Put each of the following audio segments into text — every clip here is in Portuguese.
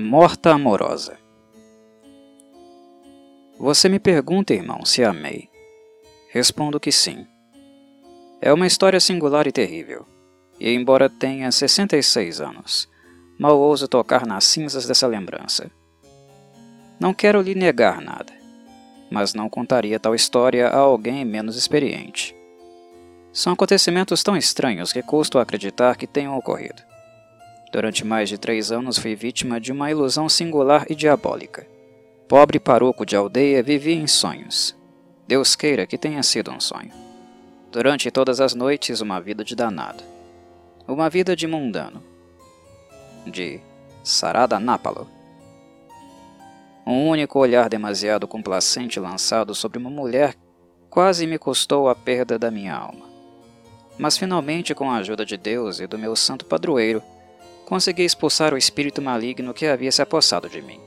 morta amorosa. Você me pergunta, irmão, se amei. Respondo que sim. É uma história singular e terrível, e embora tenha 66 anos, mal ouso tocar nas cinzas dessa lembrança. Não quero lhe negar nada, mas não contaria tal história a alguém menos experiente. São acontecimentos tão estranhos que custo acreditar que tenham ocorrido. Durante mais de três anos fui vítima de uma ilusão singular e diabólica. Pobre paroco de aldeia vivia em sonhos. Deus queira que tenha sido um sonho. Durante todas as noites, uma vida de danado. Uma vida de mundano. De Saradanápalo. Um único olhar demasiado complacente lançado sobre uma mulher quase me custou a perda da minha alma. Mas finalmente, com a ajuda de Deus e do meu santo padroeiro, consegui expulsar o espírito maligno que havia se apossado de mim.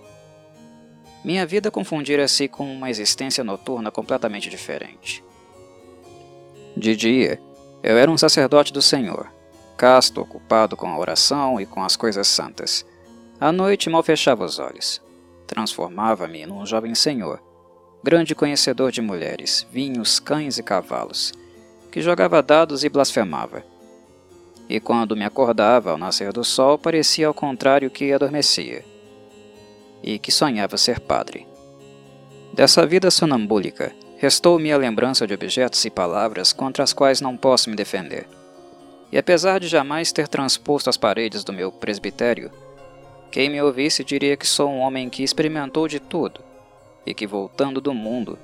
Minha vida confundira-se com uma existência noturna completamente diferente. De dia, eu era um sacerdote do Senhor, casto, ocupado com a oração e com as coisas santas. À noite mal fechava os olhos. Transformava-me num jovem senhor, grande conhecedor de mulheres, vinhos, cães e cavalos, que jogava dados e blasfemava e quando me acordava ao nascer do sol parecia ao contrário que adormecia, e que sonhava ser padre. Dessa vida sonambúlica, restou-me a lembrança de objetos e palavras contra as quais não posso me defender. E apesar de jamais ter transposto as paredes do meu presbitério, quem me ouvisse diria que sou um homem que experimentou de tudo, e que, voltando do mundo,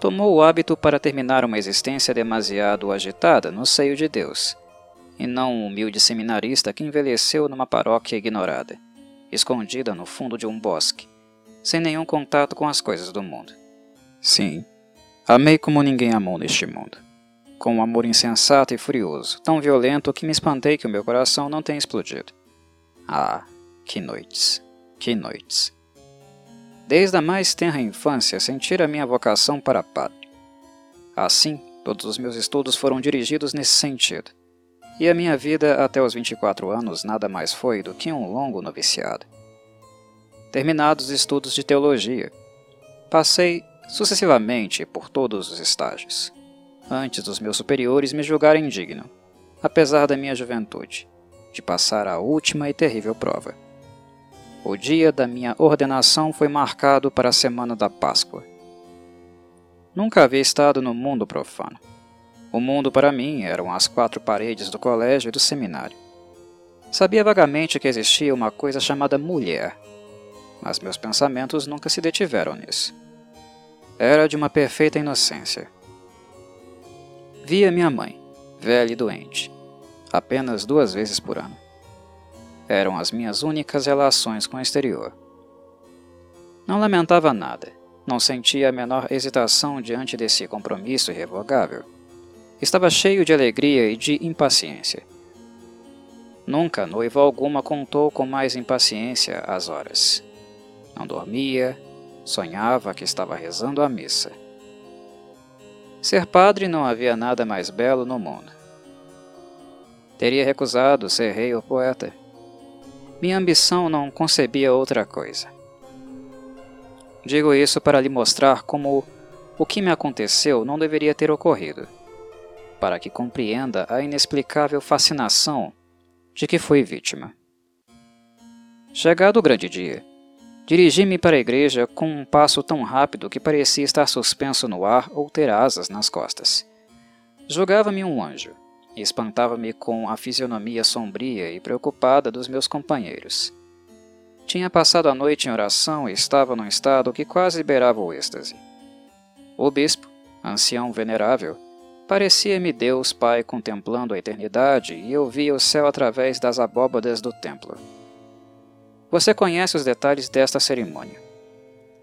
tomou o hábito para terminar uma existência demasiado agitada no seio de Deus e não um humilde seminarista que envelheceu numa paróquia ignorada, escondida no fundo de um bosque, sem nenhum contato com as coisas do mundo. Sim, amei como ninguém amou neste mundo, com um amor insensato e furioso, tão violento que me espantei que o meu coração não tenha explodido. Ah, que noites, que noites. Desde a mais tenra infância sentira a minha vocação para padre. Assim, todos os meus estudos foram dirigidos nesse sentido e a minha vida até os 24 anos nada mais foi do que um longo noviciado. Terminados os estudos de teologia, passei sucessivamente por todos os estágios, antes dos meus superiores me julgarem digno, apesar da minha juventude, de passar a última e terrível prova. O dia da minha ordenação foi marcado para a semana da Páscoa. Nunca havia estado no mundo profano o mundo para mim eram as quatro paredes do colégio e do seminário. Sabia vagamente que existia uma coisa chamada mulher, mas meus pensamentos nunca se detiveram nisso. Era de uma perfeita inocência. Via minha mãe, velha e doente, apenas duas vezes por ano. Eram as minhas únicas relações com o exterior. Não lamentava nada, não sentia a menor hesitação diante desse compromisso irrevogável. Estava cheio de alegria e de impaciência. Nunca noiva alguma contou com mais impaciência as horas. Não dormia, sonhava que estava rezando a missa. Ser padre não havia nada mais belo no mundo. Teria recusado ser rei ou poeta. Minha ambição não concebia outra coisa. Digo isso para lhe mostrar como o que me aconteceu não deveria ter ocorrido para que compreenda a inexplicável fascinação de que fui vítima. Chegado o grande dia, dirigi-me para a igreja com um passo tão rápido que parecia estar suspenso no ar ou ter asas nas costas. Julgava-me um anjo e espantava-me com a fisionomia sombria e preocupada dos meus companheiros. Tinha passado a noite em oração e estava num estado que quase beirava o êxtase. O bispo, ancião venerável, Parecia-me Deus Pai contemplando a eternidade e eu via o céu através das abóbadas do templo. Você conhece os detalhes desta cerimônia.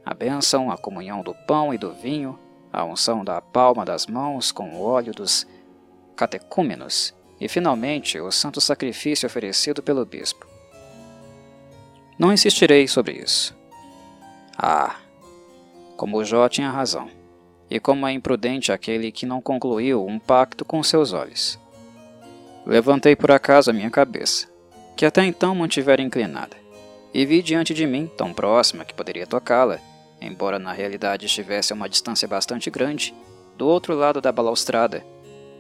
A bênção, a comunhão do pão e do vinho, a unção da palma das mãos com o óleo dos catecúmenos e, finalmente, o santo sacrifício oferecido pelo bispo. Não insistirei sobre isso. Ah, como Jó tinha razão e como é imprudente aquele que não concluiu um pacto com seus olhos. Levantei por acaso a minha cabeça, que até então mantivera inclinada, e vi diante de mim, tão próxima que poderia tocá-la, embora na realidade estivesse a uma distância bastante grande, do outro lado da balaustrada,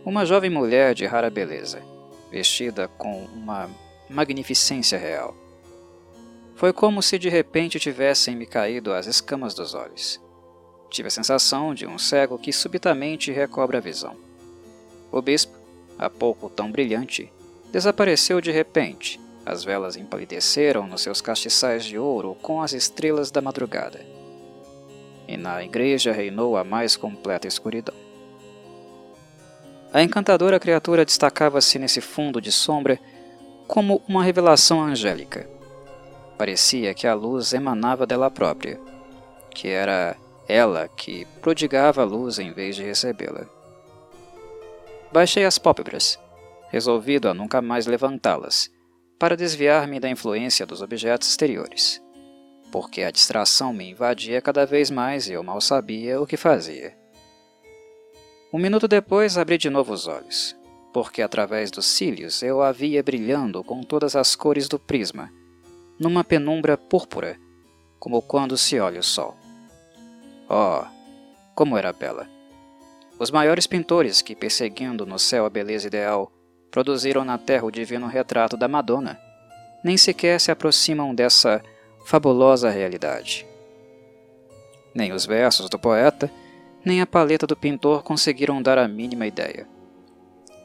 uma jovem mulher de rara beleza, vestida com uma magnificência real. Foi como se de repente tivessem me caído as escamas dos olhos. Tive a sensação de um cego que subitamente recobra a visão. O bispo, há pouco tão brilhante, desapareceu de repente. As velas empalideceram nos seus castiçais de ouro com as estrelas da madrugada e na igreja reinou a mais completa escuridão. A encantadora criatura destacava-se nesse fundo de sombra como uma revelação angélica. Parecia que a luz emanava dela própria, que era ela que prodigava a luz em vez de recebê-la. Baixei as pálpebras, resolvido a nunca mais levantá-las, para desviar-me da influência dos objetos exteriores porque a distração me invadia cada vez mais e eu mal sabia o que fazia. Um minuto depois abri de novo os olhos, porque através dos cílios eu a via brilhando com todas as cores do prisma, numa penumbra púrpura, como quando se olha o sol. Oh, como era bela! Os maiores pintores que, perseguindo no céu a beleza ideal, produziram na terra o divino retrato da Madonna, nem sequer se aproximam dessa fabulosa realidade. Nem os versos do poeta, nem a paleta do pintor conseguiram dar a mínima ideia.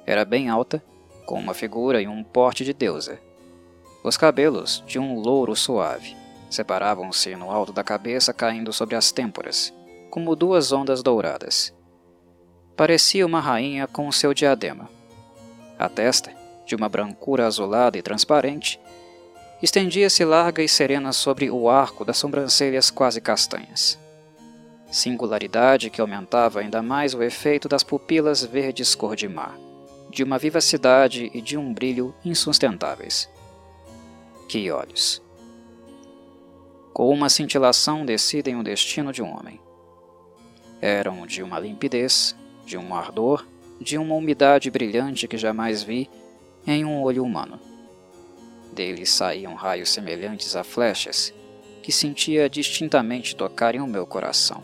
Era bem alta, com uma figura e um porte de deusa. Os cabelos, de um louro suave, separavam-se no alto da cabeça caindo sobre as têmporas, como duas ondas douradas. Parecia uma rainha com seu diadema. A testa, de uma brancura azulada e transparente, estendia-se larga e serena sobre o arco das sobrancelhas quase castanhas. Singularidade que aumentava ainda mais o efeito das pupilas verdes cor de mar, de uma vivacidade e de um brilho insustentáveis. Que olhos! Com uma cintilação decidem o destino de um homem. Eram de uma limpidez, de um ardor, de uma umidade brilhante que jamais vi em um olho humano dele saíam raios semelhantes a flechas, que sentia distintamente tocarem o meu coração.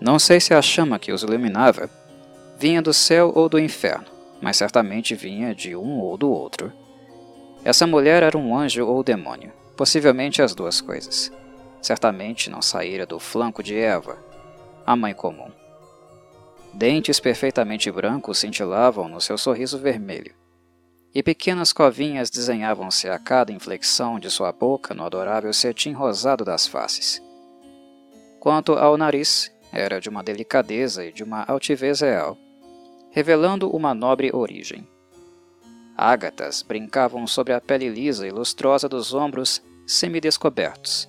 Não sei se a chama que os iluminava vinha do céu ou do inferno, mas certamente vinha de um ou do outro. Essa mulher era um anjo ou demônio, possivelmente as duas coisas. Certamente não saíra do flanco de Eva, a mãe comum. Dentes perfeitamente brancos cintilavam no seu sorriso vermelho, e pequenas covinhas desenhavam-se a cada inflexão de sua boca no adorável cetim rosado das faces. Quanto ao nariz, era de uma delicadeza e de uma altivez real, revelando uma nobre origem. Ágatas brincavam sobre a pele lisa e lustrosa dos ombros semidescobertos,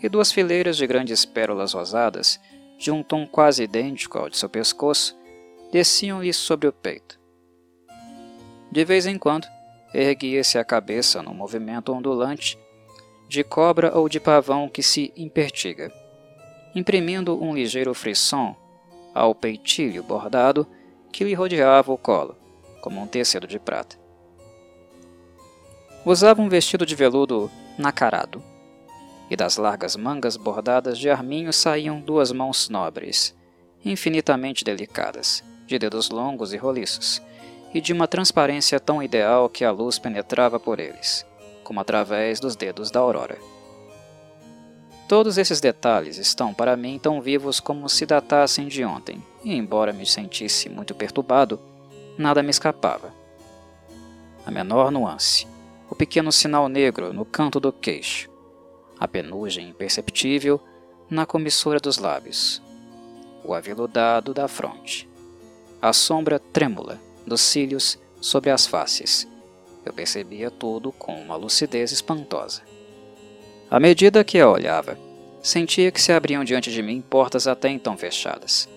e duas fileiras de grandes pérolas rosadas, de um tom quase idêntico ao de seu pescoço, desciam-lhe sobre o peito de vez em quando, erguia-se a cabeça num movimento ondulante, de cobra ou de pavão que se impertiga, imprimindo um ligeiro frisson ao peitilho bordado que lhe rodeava o colo, como um tecido de prata. Usava um vestido de veludo nacarado, e das largas mangas bordadas de arminho saíam duas mãos nobres, infinitamente delicadas, de dedos longos e roliços, e de uma transparência tão ideal que a luz penetrava por eles, como através dos dedos da aurora. Todos esses detalhes estão para mim tão vivos como se datassem de ontem, e embora me sentisse muito perturbado, nada me escapava. A menor nuance, pequeno sinal negro no canto do queixo, a penugem imperceptível na comissura dos lábios, o aveludado da fronte, a sombra trêmula dos cílios sobre as faces. Eu percebia tudo com uma lucidez espantosa. À medida que a olhava, sentia que se abriam diante de mim portas até então fechadas.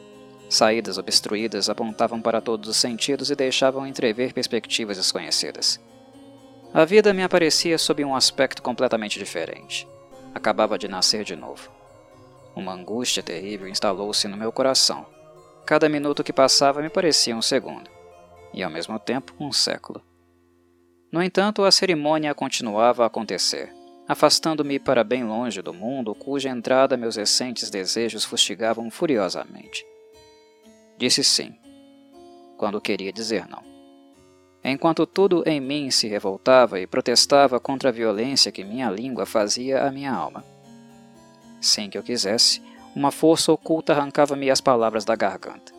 Saídas obstruídas apontavam para todos os sentidos e deixavam entrever perspectivas desconhecidas. A vida me aparecia sob um aspecto completamente diferente. Acabava de nascer de novo. Uma angústia terrível instalou-se no meu coração. Cada minuto que passava me parecia um segundo e ao mesmo tempo um século. No entanto, a cerimônia continuava a acontecer, afastando-me para bem longe do mundo cuja entrada meus recentes desejos fustigavam furiosamente. Disse sim, quando queria dizer não. Enquanto tudo em mim se revoltava e protestava contra a violência que minha língua fazia à minha alma. Sem que eu quisesse, uma força oculta arrancava-me as palavras da garganta.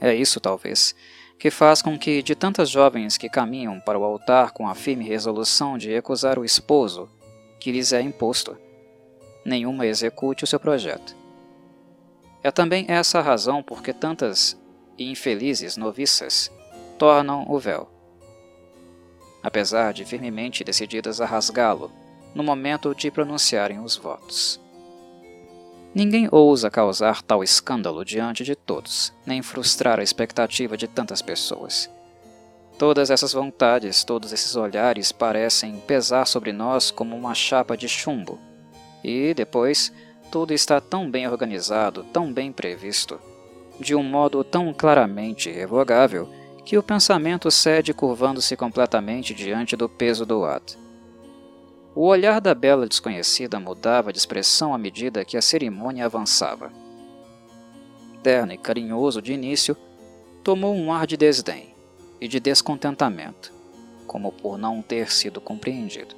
É isso, talvez, que faz com que, de tantas jovens que caminham para o altar com a firme resolução de recusar o esposo que lhes é imposto, nenhuma execute o seu projeto. É também essa a razão por que tantas infelizes noviças tornam o véu, apesar de firmemente decididas a rasgá-lo no momento de pronunciarem os votos. Ninguém ousa causar tal escândalo diante de todos, nem frustrar a expectativa de tantas pessoas. Todas essas vontades, todos esses olhares parecem pesar sobre nós como uma chapa de chumbo. E, depois, tudo está tão bem organizado, tão bem previsto, de um modo tão claramente irrevogável, que o pensamento cede curvando-se completamente diante do peso do ato. O olhar da bela desconhecida mudava de expressão à medida que a cerimônia avançava. Terno e carinhoso de início, tomou um ar de desdém e de descontentamento, como por não ter sido compreendido.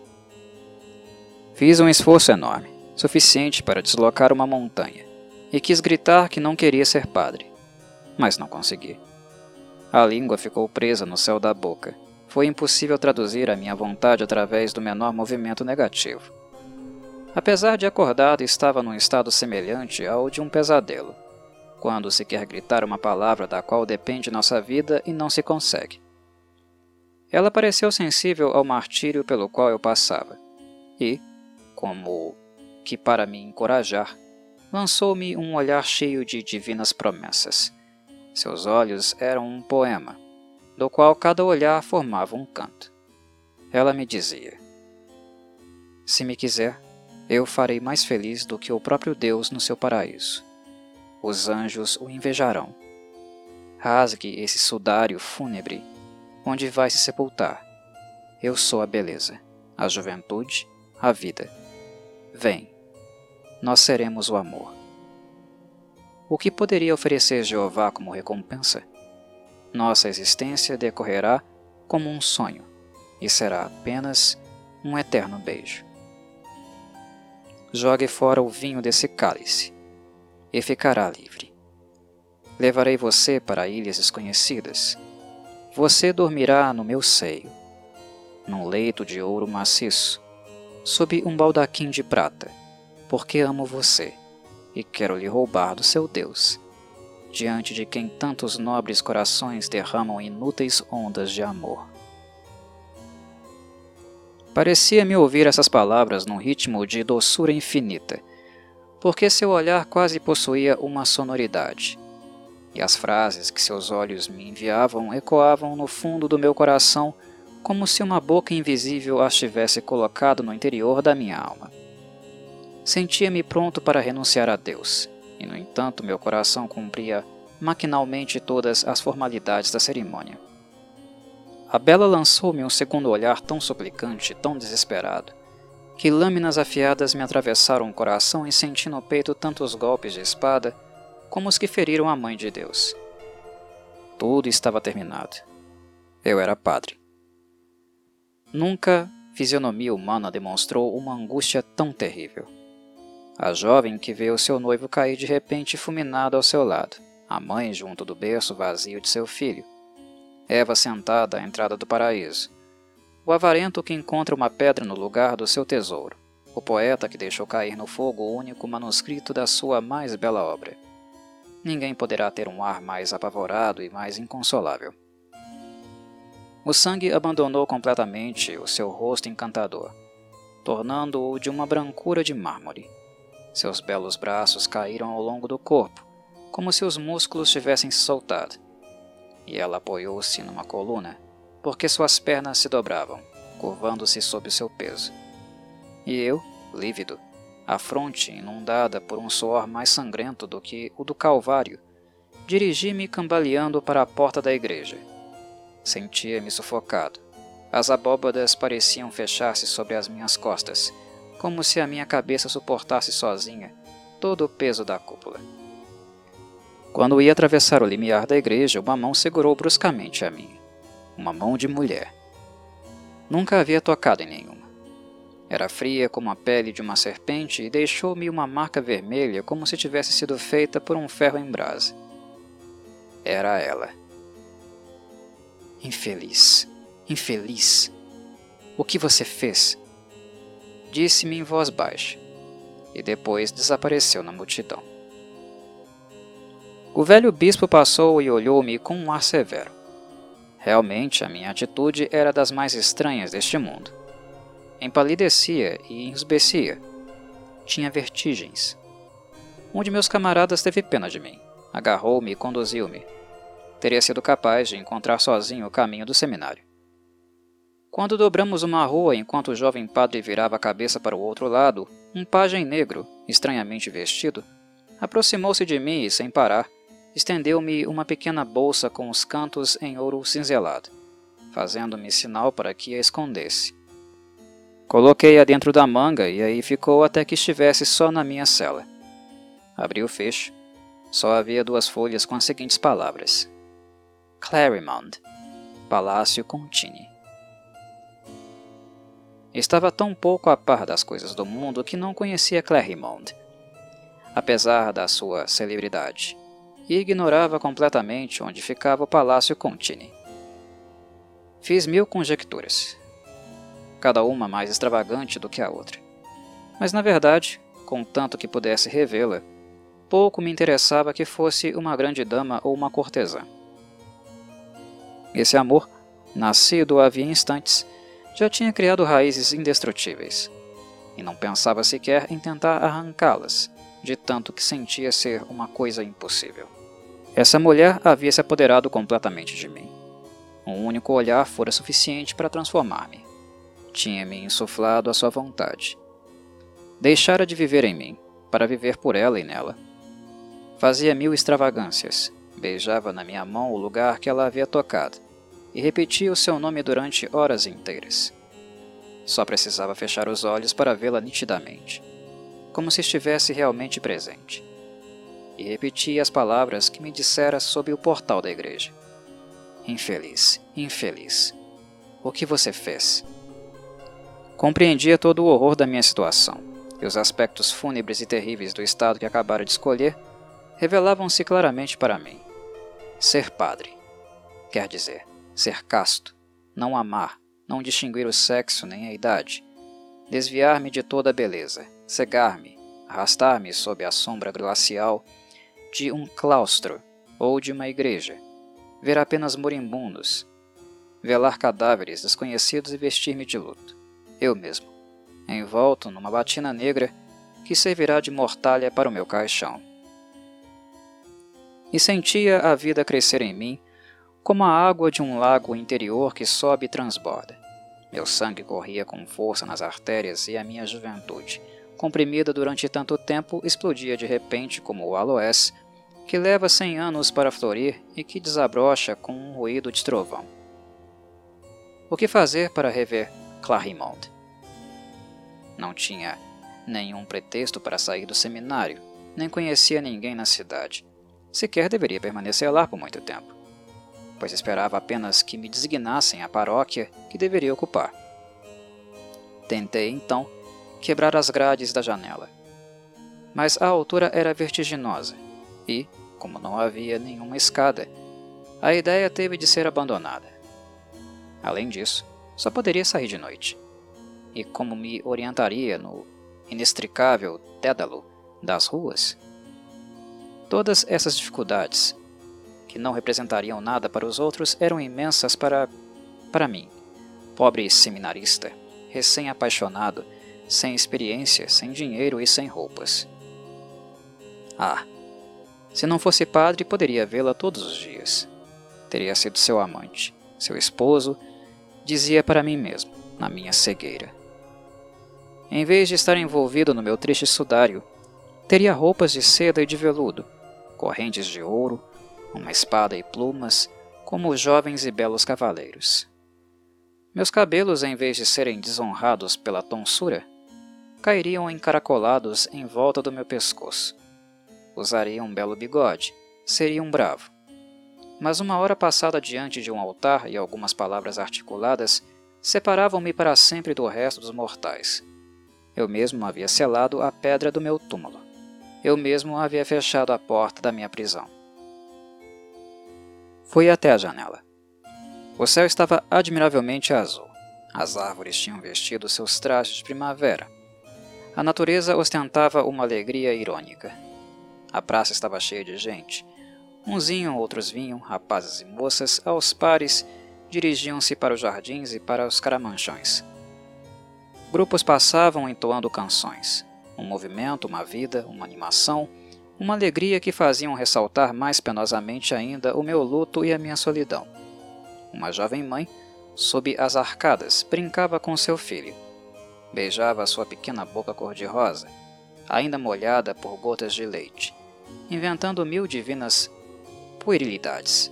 Fiz um esforço enorme, suficiente para deslocar uma montanha, e quis gritar que não queria ser padre, mas não consegui. A língua ficou presa no céu da boca foi impossível traduzir a minha vontade através do menor movimento negativo. Apesar de acordado, estava num estado semelhante ao de um pesadelo, quando se quer gritar uma palavra da qual depende nossa vida e não se consegue. Ela pareceu sensível ao martírio pelo qual eu passava, e, como que para me encorajar, lançou-me um olhar cheio de divinas promessas. Seus olhos eram um poema, do qual cada olhar formava um canto. Ela me dizia: Se me quiser, eu farei mais feliz do que o próprio Deus no seu paraíso. Os anjos o invejarão. Rasgue esse sudário fúnebre, onde vai se sepultar. Eu sou a beleza, a juventude, a vida. Vem, nós seremos o amor. O que poderia oferecer Jeová como recompensa? nossa existência decorrerá como um sonho e será apenas um eterno beijo. Jogue fora o vinho desse cálice e ficará livre. Levarei você para ilhas desconhecidas. Você dormirá no meu seio, num leito de ouro maciço, sob um baldaquim de prata, porque amo você e quero lhe roubar do seu Deus diante de quem tantos nobres corações derramam inúteis ondas de amor. Parecia-me ouvir essas palavras num ritmo de doçura infinita, porque seu olhar quase possuía uma sonoridade, e as frases que seus olhos me enviavam ecoavam no fundo do meu coração como se uma boca invisível as tivesse colocado no interior da minha alma. Sentia-me pronto para renunciar a Deus, e no entanto meu coração cumpria maquinalmente todas as formalidades da cerimônia. A bela lançou-me um segundo olhar tão suplicante, tão desesperado, que lâminas afiadas me atravessaram o coração e senti no peito tantos golpes de espada como os que feriram a Mãe de Deus. Tudo estava terminado. Eu era padre. Nunca fisionomia humana demonstrou uma angústia tão terrível. A jovem que vê o seu noivo cair de repente fulminado ao seu lado a mãe junto do berço vazio de seu filho, Eva sentada à entrada do paraíso, o avarento que encontra uma pedra no lugar do seu tesouro, o poeta que deixou cair no fogo o único manuscrito da sua mais bela obra. Ninguém poderá ter um ar mais apavorado e mais inconsolável. O sangue abandonou completamente o seu rosto encantador, tornando-o de uma brancura de mármore. Seus belos braços caíram ao longo do corpo, como se os músculos tivessem se soltado. E ela apoiou-se numa coluna, porque suas pernas se dobravam, curvando-se sob seu peso. E eu, lívido, a fronte inundada por um suor mais sangrento do que o do Calvário, dirigi-me cambaleando para a porta da igreja. Sentia-me sufocado, As abóbadas pareciam fechar-se sobre as minhas costas, como se a minha cabeça suportasse sozinha todo o peso da cúpula. Quando ia atravessar o limiar da igreja, uma mão segurou bruscamente a minha. Uma mão de mulher. Nunca havia tocado em nenhuma. Era fria como a pele de uma serpente e deixou-me uma marca vermelha como se tivesse sido feita por um ferro em brasa. Era ela. Infeliz, infeliz. O que você fez? Disse-me em voz baixa, e depois desapareceu na multidão. O velho bispo passou e olhou-me com um ar severo. Realmente, a minha atitude era das mais estranhas deste mundo. Empalidecia e esbecia. Tinha vertigens. Um de meus camaradas teve pena de mim. Agarrou-me e conduziu-me. Teria sido capaz de encontrar sozinho o caminho do seminário. Quando dobramos uma rua enquanto o jovem padre virava a cabeça para o outro lado, um pajem negro, estranhamente vestido, aproximou-se de mim e, sem parar, estendeu-me uma pequena bolsa com os cantos em ouro cinzelado, fazendo-me sinal para que a escondesse. Coloquei-a dentro da manga e aí ficou até que estivesse só na minha cela. Abri o fecho. Só havia duas folhas com as seguintes palavras: Claremont, Palácio Contini. Estava tão pouco a par das coisas do mundo que não conhecia Claremont, apesar da sua celebridade e ignorava completamente onde ficava o Palácio Contini. Fiz mil conjecturas, cada uma mais extravagante do que a outra. Mas na verdade, contanto que pudesse revê-la, pouco me interessava que fosse uma grande dama ou uma cortesã. Esse amor, nascido havia instantes, já tinha criado raízes indestrutíveis, e não pensava sequer em tentar arrancá-las, de tanto que sentia ser uma coisa impossível. Essa mulher havia se apoderado completamente de mim. Um único olhar fora suficiente para transformar-me. Tinha-me insuflado a sua vontade. Deixara de viver em mim, para viver por ela e nela. Fazia mil extravagâncias, beijava na minha mão o lugar que ela havia tocado, e repetia o seu nome durante horas inteiras. Só precisava fechar os olhos para vê-la nitidamente como se estivesse realmente presente. E repeti as palavras que me dissera sob o portal da igreja. Infeliz, infeliz. O que você fez? Compreendia todo o horror da minha situação, e os aspectos fúnebres e terríveis do estado que acabara de escolher revelavam-se claramente para mim. Ser padre. Quer dizer, ser casto, não amar, não distinguir o sexo nem a idade, desviar-me de toda a beleza, cegar-me, arrastar-me sob a sombra glacial de um claustro ou de uma igreja, ver apenas moribundos, velar cadáveres desconhecidos e vestir-me de luto, eu mesmo, envolto numa batina negra que servirá de mortalha para o meu caixão. E sentia a vida crescer em mim como a água de um lago interior que sobe e transborda. Meu sangue corria com força nas artérias e a minha juventude, comprimida durante tanto tempo, explodia de repente como o aloés, que leva cem anos para florir e que desabrocha com um ruído de trovão. O que fazer para rever Clarimond? Não tinha nenhum pretexto para sair do seminário, nem conhecia ninguém na cidade. Sequer deveria permanecer lá por muito tempo pois esperava apenas que me designassem a paróquia que deveria ocupar. Tentei, então, quebrar as grades da janela. Mas a altura era vertiginosa e, como não havia nenhuma escada, a ideia teve de ser abandonada. Além disso, só poderia sair de noite. E como me orientaria no inextricável dédalo das ruas? Todas essas dificuldades que não representariam nada para os outros, eram imensas para. para mim, pobre seminarista, recém-apaixonado, sem experiência, sem dinheiro e sem roupas. Ah, se não fosse padre, poderia vê-la todos os dias. Teria sido seu amante, seu esposo, dizia para mim mesmo, na minha cegueira. Em vez de estar envolvido no meu triste sudário, teria roupas de seda e de veludo, correntes de ouro, uma espada e plumas, como os jovens e belos cavaleiros. Meus cabelos, em vez de serem desonrados pela tonsura, cairiam encaracolados em volta do meu pescoço. Usaria um belo bigode, seria um bravo. Mas uma hora passada diante de um altar e algumas palavras articuladas separavam-me para sempre do resto dos mortais. Eu mesmo havia selado a pedra do meu túmulo. Eu mesmo havia fechado a porta da minha prisão. Fui até a janela. O céu estava admiravelmente azul. As árvores tinham vestido seus trajes de primavera. A natureza ostentava uma alegria irônica. A praça estava cheia de gente. Uns iam, outros vinham, rapazes e moças, aos pares, dirigiam-se para os jardins e para os caramanchões. Grupos passavam entoando canções. Um movimento, uma vida, uma animação, uma alegria que faziam ressaltar mais penosamente ainda o meu luto e a minha solidão. Uma jovem mãe, sob as arcadas, brincava com seu filho. Beijava sua pequena boca cor-de-rosa, ainda molhada por gotas de leite, inventando mil divinas puerilidades,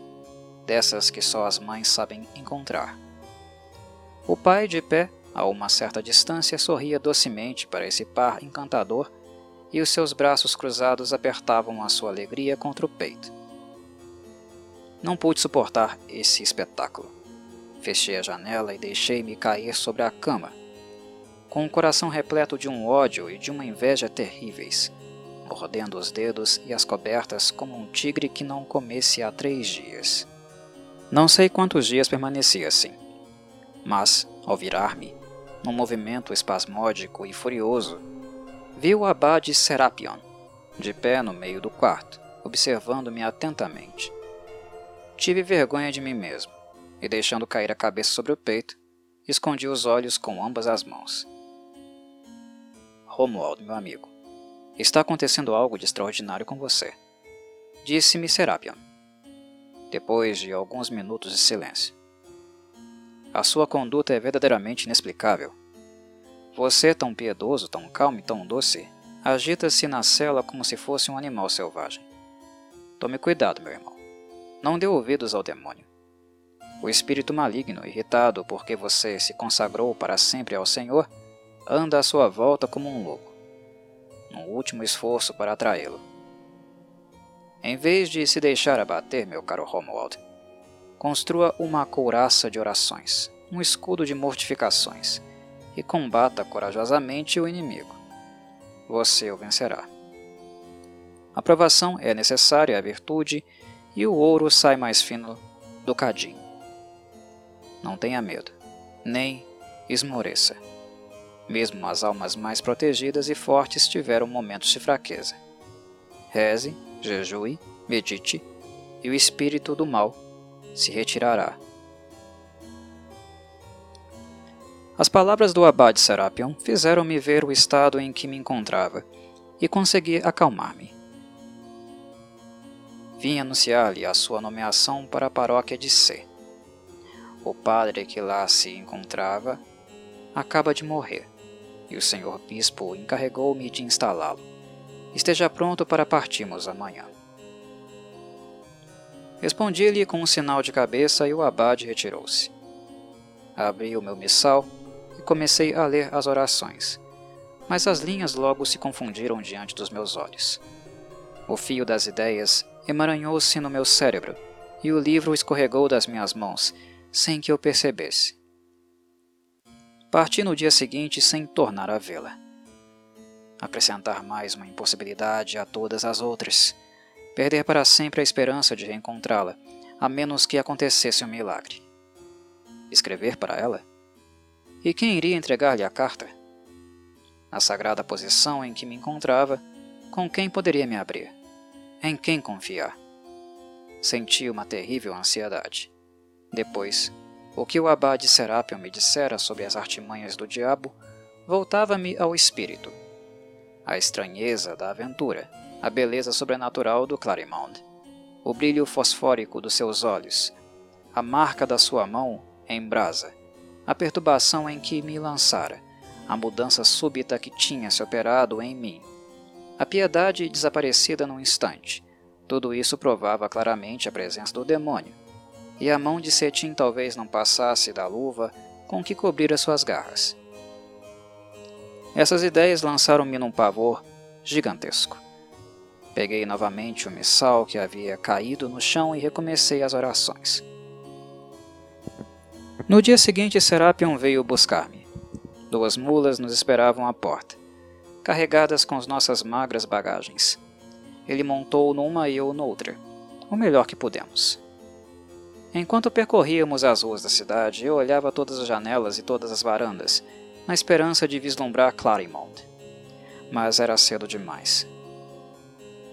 dessas que só as mães sabem encontrar. O pai, de pé, a uma certa distância, sorria docemente para esse par encantador e os seus braços cruzados apertavam a sua alegria contra o peito. Não pude suportar esse espetáculo. Fechei a janela e deixei-me cair sobre a cama, com o coração repleto de um ódio e de uma inveja terríveis, mordendo os dedos e as cobertas como um tigre que não comesse há três dias. Não sei quantos dias permaneci assim, mas, ao virar-me, num movimento espasmódico e furioso, vi o abade Serapion, de pé no meio do quarto, observando-me atentamente. Tive vergonha de mim mesmo, e deixando cair a cabeça sobre o peito, escondi os olhos com ambas as mãos. Romualdo, meu amigo, está acontecendo algo de extraordinário com você, disse-me Serapion, depois de alguns minutos de silêncio. A sua conduta é verdadeiramente inexplicável. Você, tão piedoso, tão calmo e tão doce, agita-se na cela como se fosse um animal selvagem. Tome cuidado, meu irmão. Não dê ouvidos ao demônio. O espírito maligno, irritado porque você se consagrou para sempre ao Senhor, anda à sua volta como um louco, num último esforço para atraí-lo. Em vez de se deixar abater, meu caro Romuald, Construa uma couraça de orações, um escudo de mortificações, e combata corajosamente o inimigo. Você o vencerá. A provação é necessária à virtude, e o ouro sai mais fino do cadinho. Não tenha medo, nem esmoreça. Mesmo as almas mais protegidas e fortes tiveram momentos de fraqueza. Reze, jejue, medite, e o espírito do mal se retirará. As palavras do abade Serapion fizeram-me ver o estado em que me encontrava e consegui acalmar-me. Vim anunciar-lhe a sua nomeação para a paróquia de C. O padre que lá se encontrava acaba de morrer e o senhor bispo encarregou-me de instalá-lo. Esteja pronto para partirmos amanhã. Respondi-lhe com um sinal de cabeça e o abade retirou-se. Abri o meu missal e comecei a ler as orações, mas as linhas logo se confundiram diante dos meus olhos. O fio das ideias emaranhou-se no meu cérebro e o livro escorregou das minhas mãos sem que eu percebesse. Parti no dia seguinte sem tornar a vê-la. Acrescentar mais uma impossibilidade a todas as outras perder para sempre a esperança de reencontrá-la, a menos que acontecesse um milagre. Escrever para ela? E quem iria entregar-lhe a carta? Na sagrada posição em que me encontrava, com quem poderia me abrir? Em quem confiar? Senti uma terrível ansiedade. Depois, o que o abade Serapion me dissera sobre as artimanhas do diabo voltava-me ao espírito. A estranheza da aventura, a beleza sobrenatural do Clarimond, o brilho fosfórico dos seus olhos, a marca da sua mão em brasa, a perturbação em que me lançara, a mudança súbita que tinha se operado em mim, a piedade desaparecida num instante. Tudo isso provava claramente a presença do demônio, e a mão de cetim talvez não passasse da luva com que cobrir as suas garras. Essas ideias lançaram-me num pavor gigantesco. Peguei novamente o missal que havia caído no chão e recomecei as orações. No dia seguinte, Serapion veio buscar-me. Duas mulas nos esperavam à porta, carregadas com as nossas magras bagagens. Ele montou numa e eu noutra, o melhor que pudemos. Enquanto percorríamos as ruas da cidade, eu olhava todas as janelas e todas as varandas, na esperança de vislumbrar Clarimond. Mas era cedo demais.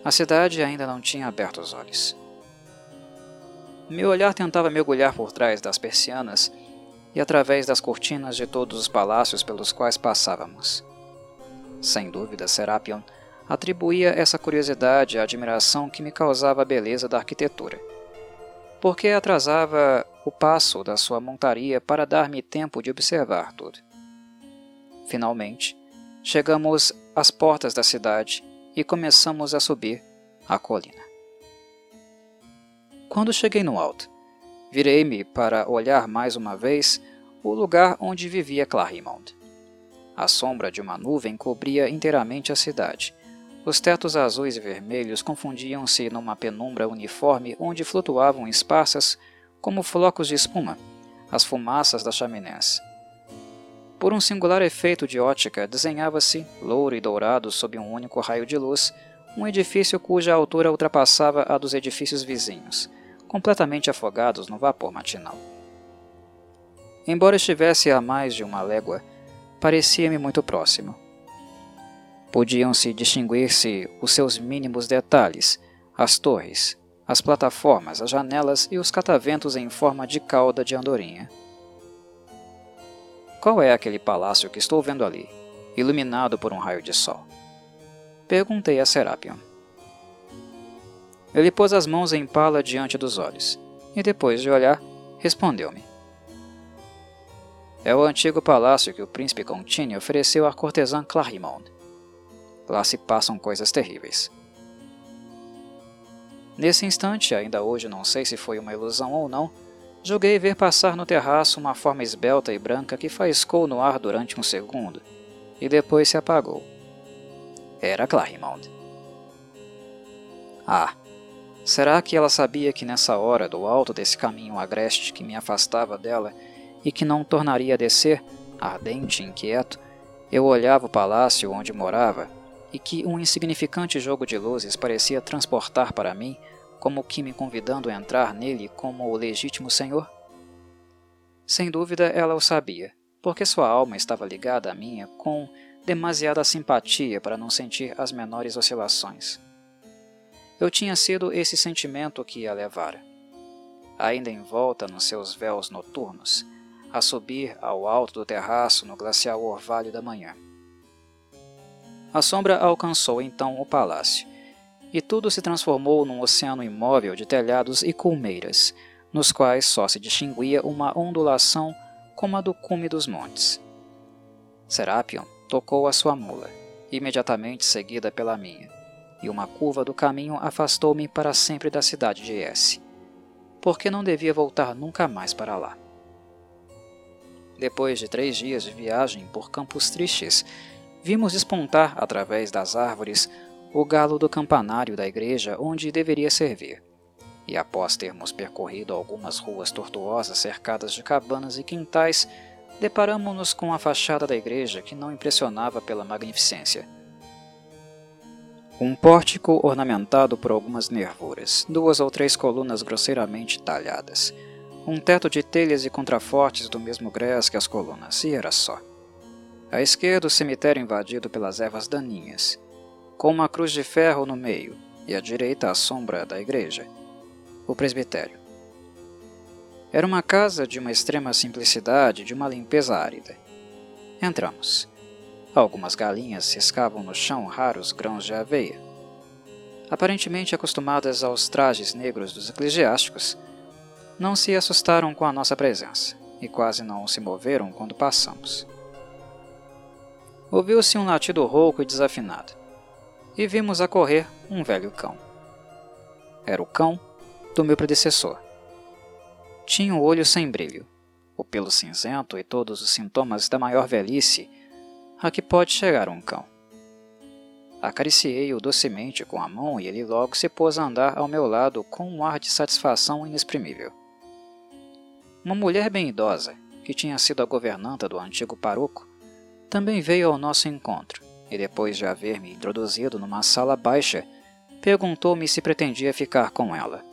A cidade ainda não tinha aberto os olhos. Meu olhar tentava mergulhar por trás das persianas e através das cortinas de todos os palácios pelos quais passávamos. Sem dúvida, Serapion atribuía essa curiosidade à admiração que me causava a beleza da arquitetura, porque atrasava o passo da sua montaria para dar-me tempo de observar tudo. Finalmente, chegamos às portas da cidade e começamos a subir a colina. Quando cheguei no alto, virei-me para olhar mais uma vez o lugar onde vivia Clarimond. A sombra de uma nuvem cobria inteiramente a cidade. Os tetos azuis e vermelhos confundiam-se numa penumbra uniforme onde flutuavam esparsas, como flocos de espuma, as fumaças das chaminés. Por um singular efeito de ótica, desenhava-se, louro e dourado sob um único raio de luz, um edifício cuja altura ultrapassava a dos edifícios vizinhos, completamente afogados no vapor matinal. Embora estivesse a mais de uma légua, parecia-me muito próximo. Podiam-se distinguir-se os seus mínimos detalhes, as torres, as plataformas, as janelas e os cataventos em forma de cauda de andorinha. Qual é aquele palácio que estou vendo ali, iluminado por um raio de sol? Perguntei a Serapion. Ele pôs as mãos em pala diante dos olhos, e depois de olhar, respondeu-me. É o antigo palácio que o príncipe Contini ofereceu à cortesã Clarimond. Lá se passam coisas terríveis. Nesse instante, ainda hoje não sei se foi uma ilusão ou não, Julguei ver passar no terraço uma forma esbelta e branca que faiscou no ar durante um segundo, e depois se apagou. Era Clarimond. Ah, será que ela sabia que nessa hora, do alto desse caminho agreste que me afastava dela e que não tornaria a descer, ardente e inquieto, eu olhava o palácio onde morava e que um insignificante jogo de luzes parecia transportar para mim como que me convidando a entrar nele como o legítimo senhor? Sem dúvida ela o sabia, porque sua alma estava ligada à minha com demasiada simpatia para não sentir as menores oscilações. Eu tinha sido esse sentimento que a levara. Ainda envolta nos seus véus noturnos, a subir ao alto do terraço no glacial orvalho da manhã. A sombra alcançou então o palácio, e tudo se transformou num oceano imóvel de telhados e colmeiras, nos quais só se distinguia uma ondulação como a do cume dos montes. Serapion tocou a sua mula, imediatamente seguida pela minha, e uma curva do caminho afastou-me para sempre da cidade de S, porque não devia voltar nunca mais para lá. Depois de três dias de viagem por campos tristes, vimos despontar através das árvores o galo do campanário da igreja onde deveria servir. E após termos percorrido algumas ruas tortuosas cercadas de cabanas e quintais, deparamos-nos com a fachada da igreja que não impressionava pela magnificência. Um pórtico ornamentado por algumas nervuras, duas ou três colunas grosseiramente talhadas, um teto de telhas e contrafortes do mesmo grés que as colunas, e era só. À esquerda, o cemitério invadido pelas ervas daninhas, com uma cruz de ferro no meio, e à direita a sombra da igreja, o presbitério. Era uma casa de uma extrema simplicidade, de uma limpeza árida. Entramos. Algumas galinhas ciscavam no chão raros grãos de aveia. Aparentemente acostumadas aos trajes negros dos eclesiásticos, não se assustaram com a nossa presença e quase não se moveram quando passamos. Ouviu-se um latido rouco e desafinado e vimos a correr um velho cão. Era o cão do meu predecessor. Tinha o olho sem brilho, o pelo cinzento e todos os sintomas da maior velhice a que pode chegar um cão. Acariciei-o docemente com a mão e ele logo se pôs a andar ao meu lado com um ar de satisfação inexprimível. Uma mulher bem idosa, que tinha sido a governanta do antigo paroco, também veio ao nosso encontro e, depois de haver me introduzido numa sala baixa, perguntou-me se pretendia ficar com ela.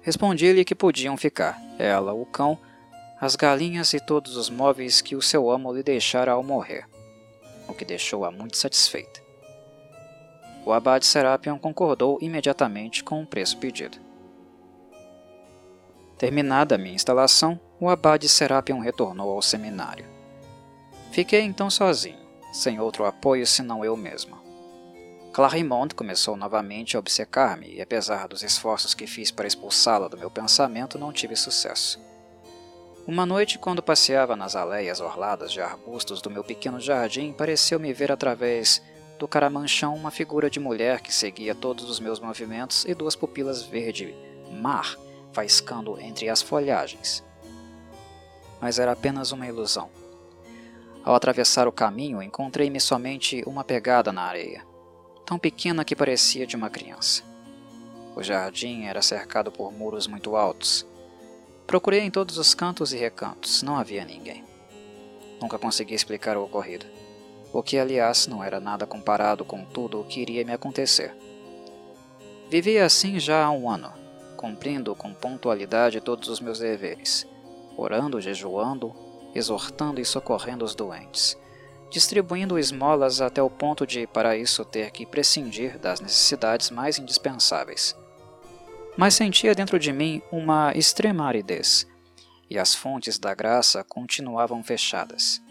Respondi-lhe que podiam ficar, ela, o cão, as galinhas e todos os móveis que o seu amo lhe deixara ao morrer, o que deixou-a muito satisfeita. O abade Serapion concordou imediatamente com o preço pedido. Terminada a minha instalação, o abade Serapion retornou ao seminário. Fiquei então sozinho, sem outro apoio senão eu mesmo. Clarimond começou novamente a obcecar-me e, apesar dos esforços que fiz para expulsá-la do meu pensamento, não tive sucesso. Uma noite, quando passeava nas aleias orladas de arbustos do meu pequeno jardim, pareceu-me ver através do caramanchão uma figura de mulher que seguia todos os meus movimentos e duas pupilas verde mar faiscando entre as folhagens. Mas era apenas uma ilusão. Ao atravessar o caminho, encontrei-me somente uma pegada na areia tão pequena que parecia de uma criança. O jardim era cercado por muros muito altos. Procurei em todos os cantos e recantos, não havia ninguém. Nunca consegui explicar o ocorrido, o que, aliás, não era nada comparado com tudo o que iria me acontecer. Vivia assim já há um ano, cumprindo com pontualidade todos os meus deveres, orando, jejuando, exortando e socorrendo os doentes distribuindo esmolas até o ponto de, para isso, ter que prescindir das necessidades mais indispensáveis. Mas sentia dentro de mim uma extrema aridez, e as fontes da graça continuavam fechadas.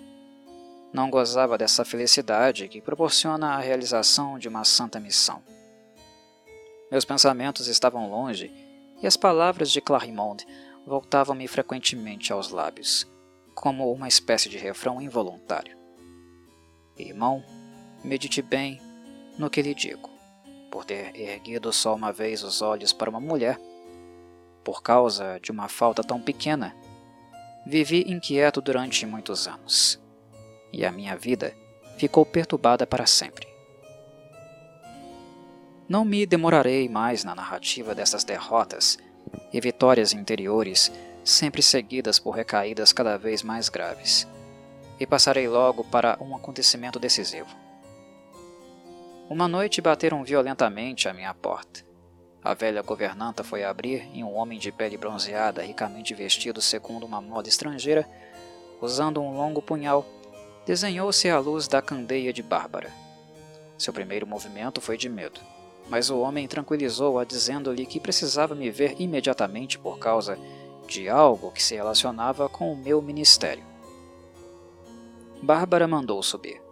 Não gozava dessa felicidade que proporciona a realização de uma santa missão. Meus pensamentos estavam longe e as palavras de Clarimond voltavam-me frequentemente aos lábios, como uma espécie de refrão involuntário. Irmão, medite bem no que lhe digo. Por ter erguido só uma vez os olhos para uma mulher, por causa de uma falta tão pequena, vivi inquieto durante muitos anos. E a minha vida ficou perturbada para sempre. Não me demorarei mais na narrativa dessas derrotas e vitórias interiores, sempre seguidas por recaídas cada vez mais graves e passarei logo para um acontecimento decisivo. Uma noite bateram violentamente à minha porta. A velha governanta foi abrir e um homem de pele bronzeada, ricamente vestido segundo uma moda estrangeira, usando um longo punhal, desenhou-se à luz da candeia de Bárbara. Seu primeiro movimento foi de medo, mas o homem tranquilizou-a dizendo-lhe que precisava me ver imediatamente por causa de algo que se relacionava com o meu ministério. Bárbara mandou subir.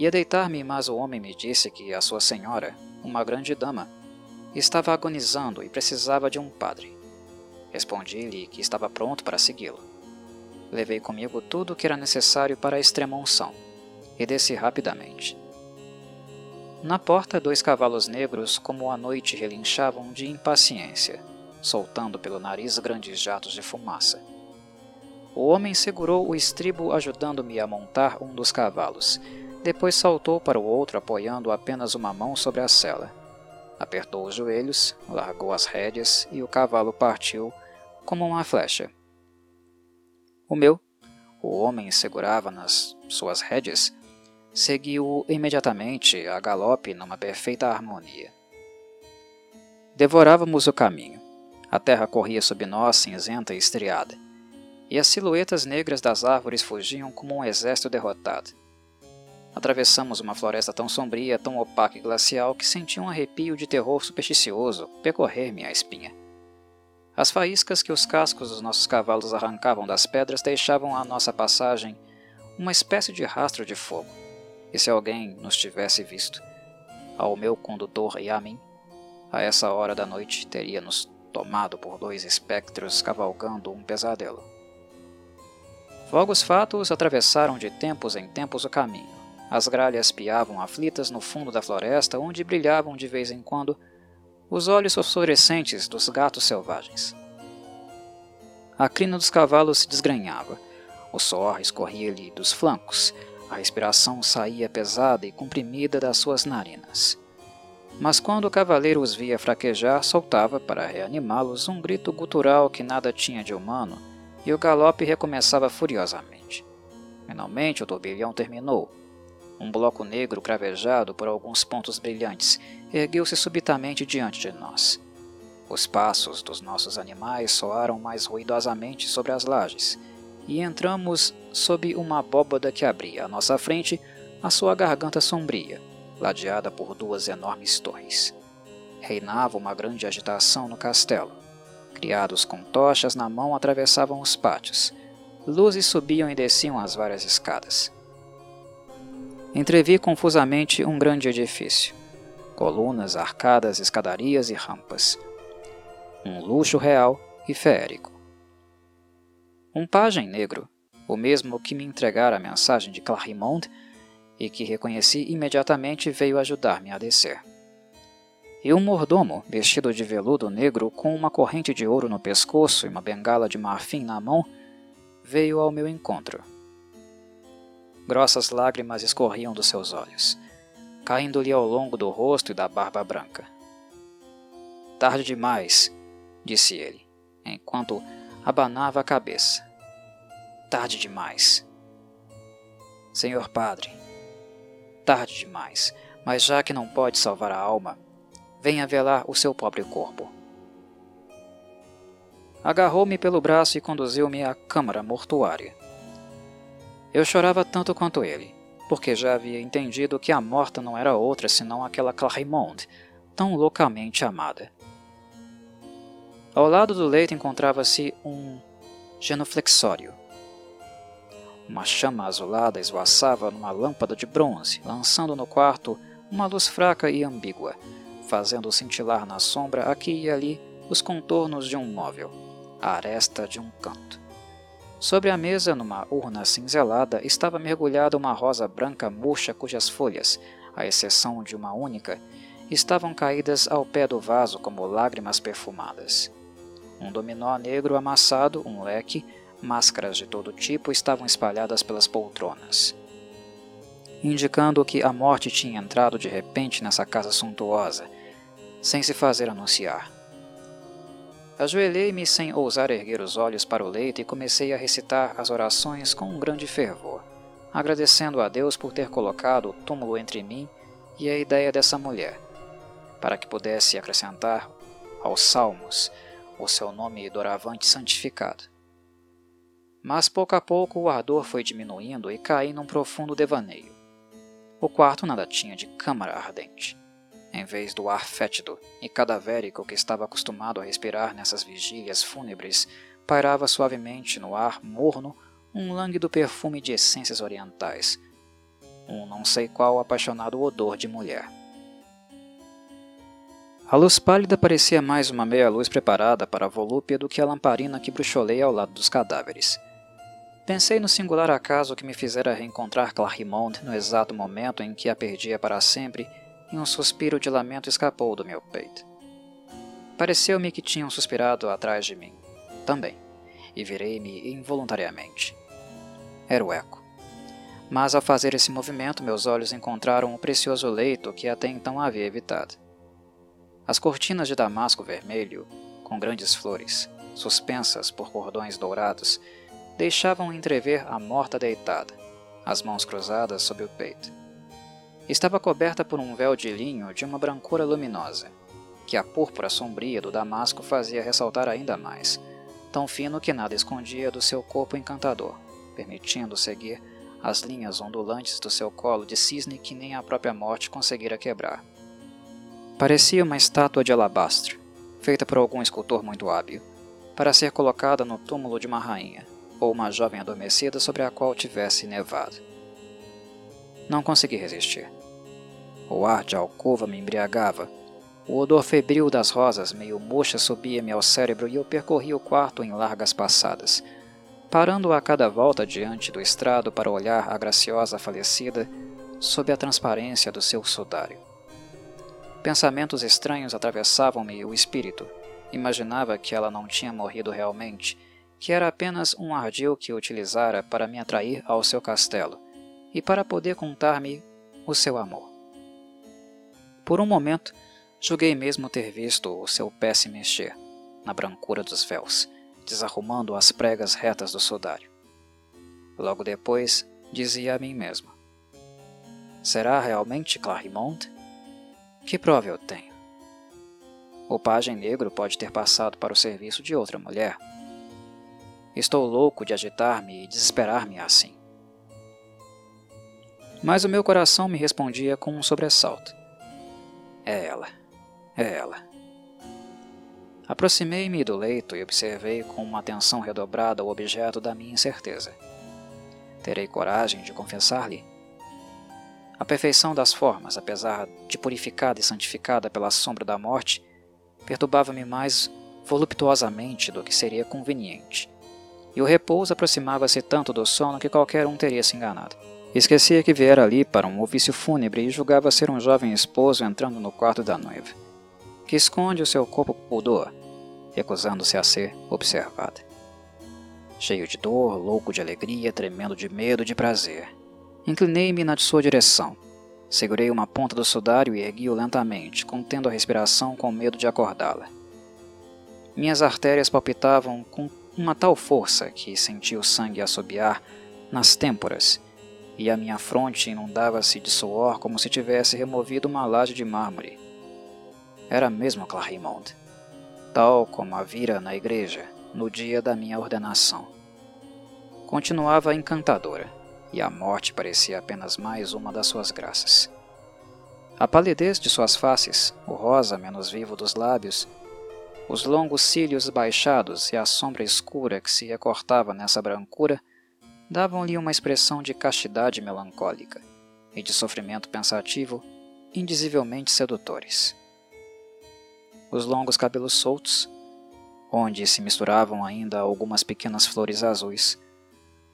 Ia deitar-me, mas o homem me disse que a sua senhora, uma grande dama, estava agonizando e precisava de um padre. Respondi-lhe que estava pronto para segui-lo. Levei comigo tudo o que era necessário para a extrema-unção e desci rapidamente. Na porta, dois cavalos negros, como a noite, relinchavam de impaciência, soltando pelo nariz grandes jatos de fumaça. O homem segurou o estribo ajudando-me a montar um dos cavalos. Depois saltou para o outro apoiando apenas uma mão sobre a sela. Apertou os joelhos, largou as rédeas e o cavalo partiu como uma flecha. O meu, o homem segurava nas suas rédeas, seguiu imediatamente a galope numa perfeita harmonia. Devorávamos o caminho. A terra corria sob nós cinzenta e estriada e as silhuetas negras das árvores fugiam como um exército derrotado. Atravessamos uma floresta tão sombria, tão opaca e glacial que senti um arrepio de terror supersticioso percorrer-me a espinha. As faíscas que os cascos dos nossos cavalos arrancavam das pedras deixavam à nossa passagem uma espécie de rastro de fogo, e se alguém nos tivesse visto, ao meu condutor e a mim, a essa hora da noite teria nos tomado por dois espectros cavalgando um pesadelo. Vagos fatos atravessaram de tempos em tempos o caminho. As gralhas piavam aflitas no fundo da floresta, onde brilhavam de vez em quando os olhos fosforescentes dos gatos selvagens. A crina dos cavalos se desgrenhava, o suor escorria-lhe dos flancos, a respiração saía pesada e comprimida das suas narinas. Mas quando o cavaleiro os via fraquejar, soltava para reanimá-los um grito gutural que nada tinha de humano, e o galope recomeçava furiosamente. Finalmente o turbilhão terminou. Um bloco negro cravejado por alguns pontos brilhantes ergueu-se subitamente diante de nós. Os passos dos nossos animais soaram mais ruidosamente sobre as lajes, e entramos sob uma abóbada que abria à nossa frente a sua garganta sombria, ladeada por duas enormes torres. Reinava uma grande agitação no castelo. Criados com tochas na mão atravessavam os pátios. Luzes subiam e desciam as várias escadas. Entrevi confusamente um grande edifício. Colunas, arcadas, escadarias e rampas. Um luxo real e feérico. Um pajem negro, o mesmo que me entregara a mensagem de Clarimond e que reconheci imediatamente, veio ajudar-me a descer. E um mordomo, vestido de veludo negro, com uma corrente de ouro no pescoço e uma bengala de marfim na mão, veio ao meu encontro. Grossas lágrimas escorriam dos seus olhos, caindo-lhe ao longo do rosto e da barba branca. Tarde demais, disse ele, enquanto abanava a cabeça. Tarde demais. Senhor Padre, tarde demais, mas já que não pode salvar a alma, venha velar o seu pobre corpo. Agarrou-me pelo braço e conduziu-me à câmara mortuária. Eu chorava tanto quanto ele, porque já havia entendido que a morta não era outra senão aquela Clarimonde, tão loucamente amada. Ao lado do leito encontrava-se um genuflexório. Uma chama azulada esvoaçava numa lâmpada de bronze, lançando no quarto uma luz fraca e ambígua, fazendo cintilar na sombra aqui e ali os contornos de um móvel, a aresta de um canto. Sobre a mesa, numa urna cinzelada, estava mergulhada uma rosa branca murcha cujas folhas, à exceção de uma única, estavam caídas ao pé do vaso como lágrimas perfumadas. Um dominó negro amassado, um leque, máscaras de todo tipo estavam espalhadas pelas poltronas, indicando que a morte tinha entrado de repente nessa casa suntuosa, sem se fazer anunciar. Ajoelhei-me sem ousar erguer os olhos para o leito e comecei a recitar as orações com um grande fervor, agradecendo a Deus por ter colocado o túmulo entre mim e a ideia dessa mulher, para que pudesse acrescentar aos salmos o seu nome doravante santificado. Mas pouco a pouco o ardor foi diminuindo e caí num profundo devaneio. O quarto nada tinha de câmara ardente. Em vez do ar fétido e cadavérico que estava acostumado a respirar nessas vigílias fúnebres, pairava suavemente no ar morno um lânguido perfume de essências orientais, um não sei qual apaixonado odor de mulher. A luz pálida parecia mais uma meia-luz preparada para a volúpia do que a lamparina que bruxoleia ao lado dos cadáveres. Pensei no singular acaso que me fizera reencontrar Clarimonde no exato momento em que a perdia para sempre e um suspiro de lamento escapou do meu peito. Pareceu-me que tinham suspirado atrás de mim, também, e virei-me involuntariamente. Era o eco. Mas ao fazer esse movimento, meus olhos encontraram o precioso leito que até então havia evitado. As cortinas de damasco vermelho, com grandes flores, suspensas por cordões dourados, deixavam entrever a morta deitada, as mãos cruzadas sob o peito. Estava coberta por um véu de linho de uma brancura luminosa, que a púrpura sombria do damasco fazia ressaltar ainda mais, tão fino que nada escondia do seu corpo encantador, permitindo seguir as linhas ondulantes do seu colo de cisne que nem a própria morte conseguira quebrar. Parecia uma estátua de alabastro, feita por algum escultor muito hábil, para ser colocada no túmulo de uma rainha, ou uma jovem adormecida sobre a qual tivesse nevado. Não consegui resistir. O ar de alcova me embriagava. O odor febril das rosas meio murchas subia-me ao cérebro e eu percorri o quarto em largas passadas, parando a cada volta diante do estrado para olhar a graciosa falecida sob a transparência do seu sudário. Pensamentos estranhos atravessavam-me o espírito. Imaginava que ela não tinha morrido realmente, que era apenas um ardil que utilizara para me atrair ao seu castelo e para poder contar-me o seu amor. Por um momento, julguei mesmo ter visto o seu pé se mexer na brancura dos véus, desarrumando as pregas retas do sudário. Logo depois, dizia a mim mesmo: Será realmente Clarimont? Que prova eu tenho? O pajem negro pode ter passado para o serviço de outra mulher. Estou louco de agitar-me e desesperar-me assim. Mas o meu coração me respondia com um sobressalto. É ela, é ela. Aproximei-me do leito e observei com uma atenção redobrada o objeto da minha incerteza. Terei coragem de confessar-lhe? A perfeição das formas, apesar de purificada e santificada pela sombra da morte, perturbava-me mais voluptuosamente do que seria conveniente. E o repouso aproximava-se tanto do sono que qualquer um teria se enganado. Esquecia que viera ali para um ofício fúnebre e julgava ser um jovem esposo entrando no quarto da noiva, que esconde o seu corpo pudor recusando-se a ser observada. Cheio de dor, louco de alegria, tremendo de medo e de prazer, inclinei-me na sua direção. Segurei uma ponta do sudário e ergui-o lentamente, contendo a respiração com medo de acordá-la. Minhas artérias palpitavam com uma tal força que senti o sangue assobiar nas têmporas, e a minha fronte inundava-se de suor como se tivesse removido uma laje de mármore. Era mesmo Clarimond tal como a vira na igreja no dia da minha ordenação. Continuava encantadora, e a morte parecia apenas mais uma das suas graças. A palidez de suas faces, o rosa menos vivo dos lábios, os longos cílios baixados e a sombra escura que se recortava nessa brancura davam-lhe uma expressão de castidade melancólica e de sofrimento pensativo indizivelmente sedutores os longos cabelos soltos, onde se misturavam ainda algumas pequenas flores azuis,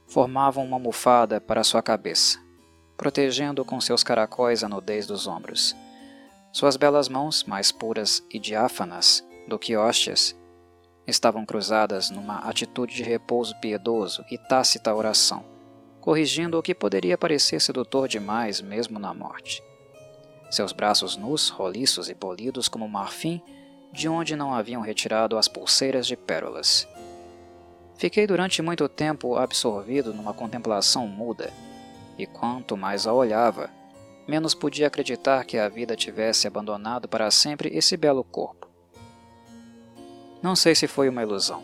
formavam uma almofada para sua cabeça, protegendo com seus caracóis a nudez dos ombros. Suas belas mãos, mais puras e diáfanas do que hóstias, estavam cruzadas numa atitude de repouso piedoso e tácita oração, corrigindo o que poderia parecer sedutor demais mesmo na morte. Seus braços nus, roliços e polidos como marfim, de onde não haviam retirado as pulseiras de pérolas. Fiquei durante muito tempo absorvido numa contemplação muda, e quanto mais a olhava, menos podia acreditar que a vida tivesse abandonado para sempre esse belo corpo. Não sei se foi uma ilusão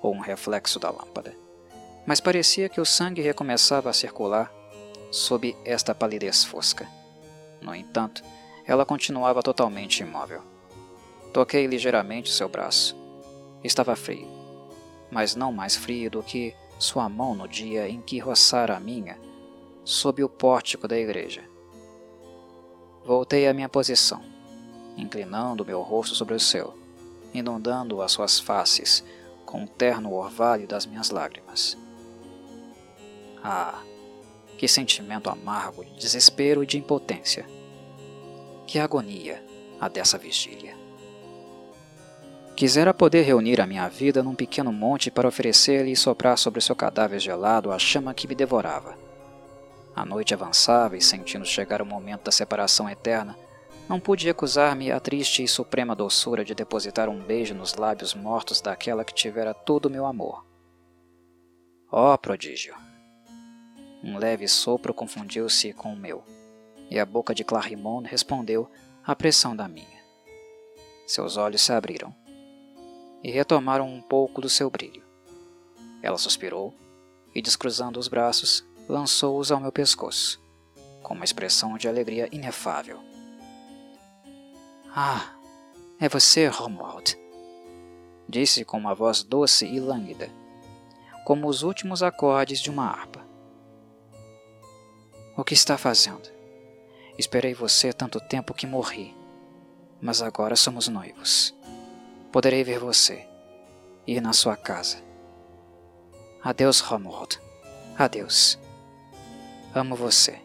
ou um reflexo da lâmpada, mas parecia que o sangue recomeçava a circular sob esta palidez fosca. No entanto, ela continuava totalmente imóvel. Toquei ligeiramente seu braço. Estava frio, mas não mais frio do que sua mão no dia em que roçara a minha sob o pórtico da igreja. Voltei à minha posição, inclinando meu rosto sobre o seu, inundando as suas faces com o terno orvalho das minhas lágrimas. Ah, que sentimento amargo de desespero e de impotência! Que agonia a dessa vigília! Quisera poder reunir a minha vida num pequeno monte para oferecer-lhe e soprar sobre seu cadáver gelado a chama que me devorava. A noite avançava e, sentindo chegar o momento da separação eterna, não pude recusar-me a triste e suprema doçura de depositar um beijo nos lábios mortos daquela que tivera todo o meu amor. Ó oh, prodígio! Um leve sopro confundiu-se com o meu, e a boca de Clarimond respondeu à pressão da minha. Seus olhos se abriram e retomaram um pouco do seu brilho. Ela suspirou e, descruzando os braços, lançou-os ao meu pescoço, com uma expressão de alegria inefável. Ah, é você, Romuald, disse com uma voz doce e lânguida, como os últimos acordes de uma harpa. O que está fazendo? Esperei você tanto tempo que morri, mas agora somos noivos poderei ver você, ir na sua casa. Adeus, Romuald. Adeus. Amo você.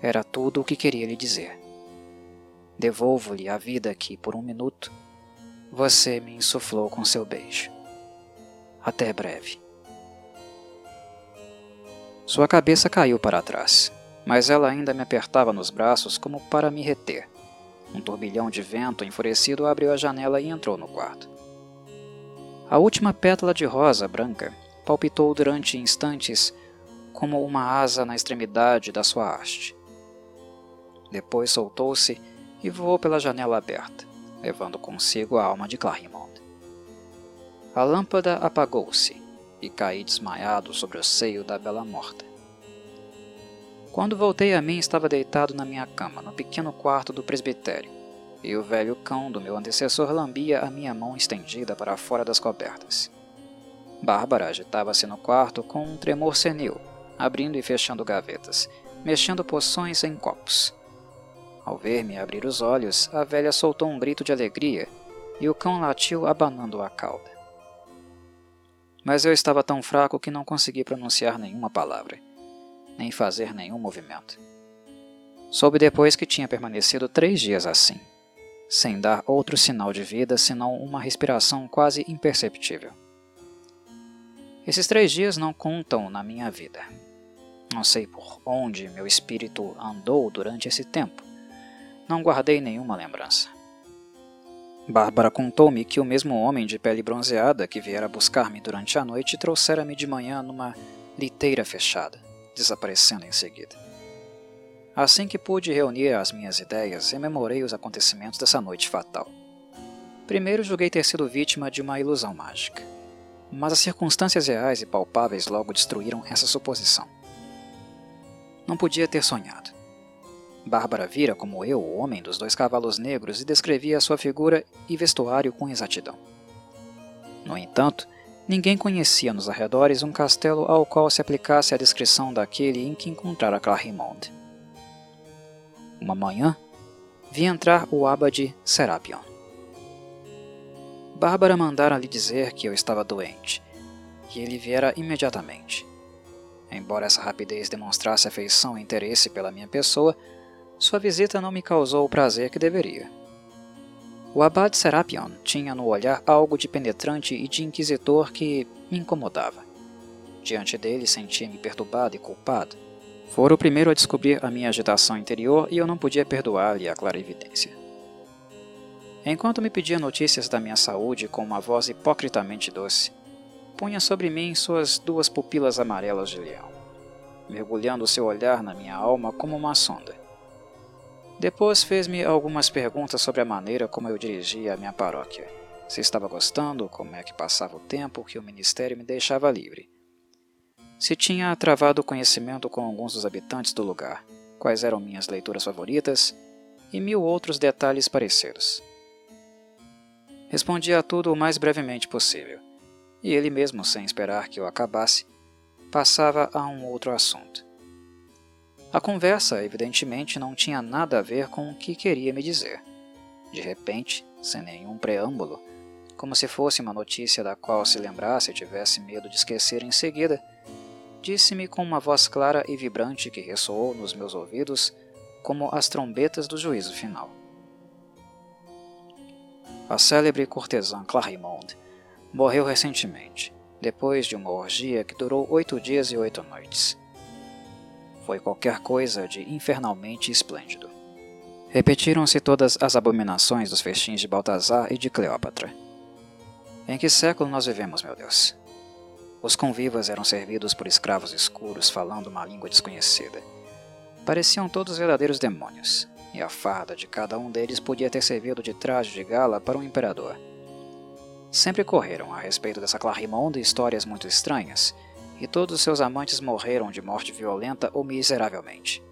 Era tudo o que queria lhe dizer. Devolvo-lhe a vida que, por um minuto, você me insuflou com seu beijo. Até breve. Sua cabeça caiu para trás, mas ela ainda me apertava nos braços como para me reter. Um turbilhão de vento enfurecido abriu a janela e entrou no quarto. A última pétala de rosa branca palpitou durante instantes como uma asa na extremidade da sua haste. Depois soltou-se e voou pela janela aberta, levando consigo a alma de Clarimond. A lâmpada apagou-se e caí desmaiado sobre o seio da bela morta. Quando voltei a mim, estava deitado na minha cama, no pequeno quarto do presbitério, e o velho cão do meu antecessor lambia a minha mão estendida para fora das cobertas. Bárbara agitava-se no quarto com um tremor senil, abrindo e fechando gavetas, mexendo poções em copos. Ao ver-me abrir os olhos, a velha soltou um grito de alegria e o cão latiu abanando a cauda. Mas eu estava tão fraco que não consegui pronunciar nenhuma palavra, nem fazer nenhum movimento. Soube depois que tinha permanecido três dias assim, sem dar outro sinal de vida senão uma respiração quase imperceptível. Esses três dias não contam na minha vida. Não sei por onde meu espírito andou durante esse tempo não guardei nenhuma lembrança. Bárbara contou-me que o mesmo homem de pele bronzeada que viera buscar-me durante a noite trouxera-me de manhã numa liteira fechada, desaparecendo em seguida. Assim que pude reunir as minhas ideias, rememorei os acontecimentos dessa noite fatal. Primeiro julguei ter sido vítima de uma ilusão mágica, mas as circunstâncias reais e palpáveis logo destruíram essa suposição. Não podia ter sonhado. Bárbara vira, como eu, o homem dos dois cavalos negros e descrevia sua figura e vestuário com exatidão. No entanto, ninguém conhecia nos arredores um castelo ao qual se aplicasse a descrição daquele em que encontrara Clarimonde. Uma manhã, vi entrar o abade Serapion. Bárbara mandara lhe dizer que eu estava doente, e ele viera imediatamente. Embora essa rapidez demonstrasse afeição e interesse pela minha pessoa, sua visita não me causou o prazer que deveria. O abade Serapion tinha no olhar algo de penetrante e de inquisitor que me incomodava. Diante dele sentia-me perturbado e culpado. Fora o primeiro a descobrir a minha agitação interior e eu não podia perdoar-lhe a clarividência. Enquanto me pedia notícias da minha saúde com uma voz hipocritamente doce, punha sobre mim suas duas pupilas amarelas de leão, mergulhando seu olhar na minha alma como uma sonda. Depois fez-me algumas perguntas sobre a maneira como eu dirigia a minha paróquia, se estava gostando, como é que passava o tempo que o ministério me deixava livre, se tinha travado conhecimento com alguns dos habitantes do lugar, quais eram minhas leituras favoritas e mil outros detalhes parecidos. Respondi a tudo o mais brevemente possível, e ele mesmo, sem esperar que eu acabasse, passava a um outro assunto. A conversa, evidentemente, não tinha nada a ver com o que queria me dizer. De repente, sem nenhum preâmbulo, como se fosse uma notícia da qual se lembrasse e tivesse medo de esquecer em seguida, disse-me com uma voz clara e vibrante que ressoou nos meus ouvidos como as trombetas do juízo final. A célebre cortesã Clarimonde morreu recentemente, depois de uma orgia que durou oito dias e oito noites foi qualquer coisa de infernalmente esplêndido. Repetiram-se todas as abominações dos festins de Baltazar e de Cleópatra. Em que século nós vivemos, meu Deus? Os convivas eram servidos por escravos escuros falando uma língua desconhecida. Pareciam todos verdadeiros demônios, e a farda de cada um deles podia ter servido de traje de gala para um imperador. Sempre correram a respeito dessa Clarimonde histórias muito estranhas, e todos seus amantes morreram de morte violenta ou miseravelmente.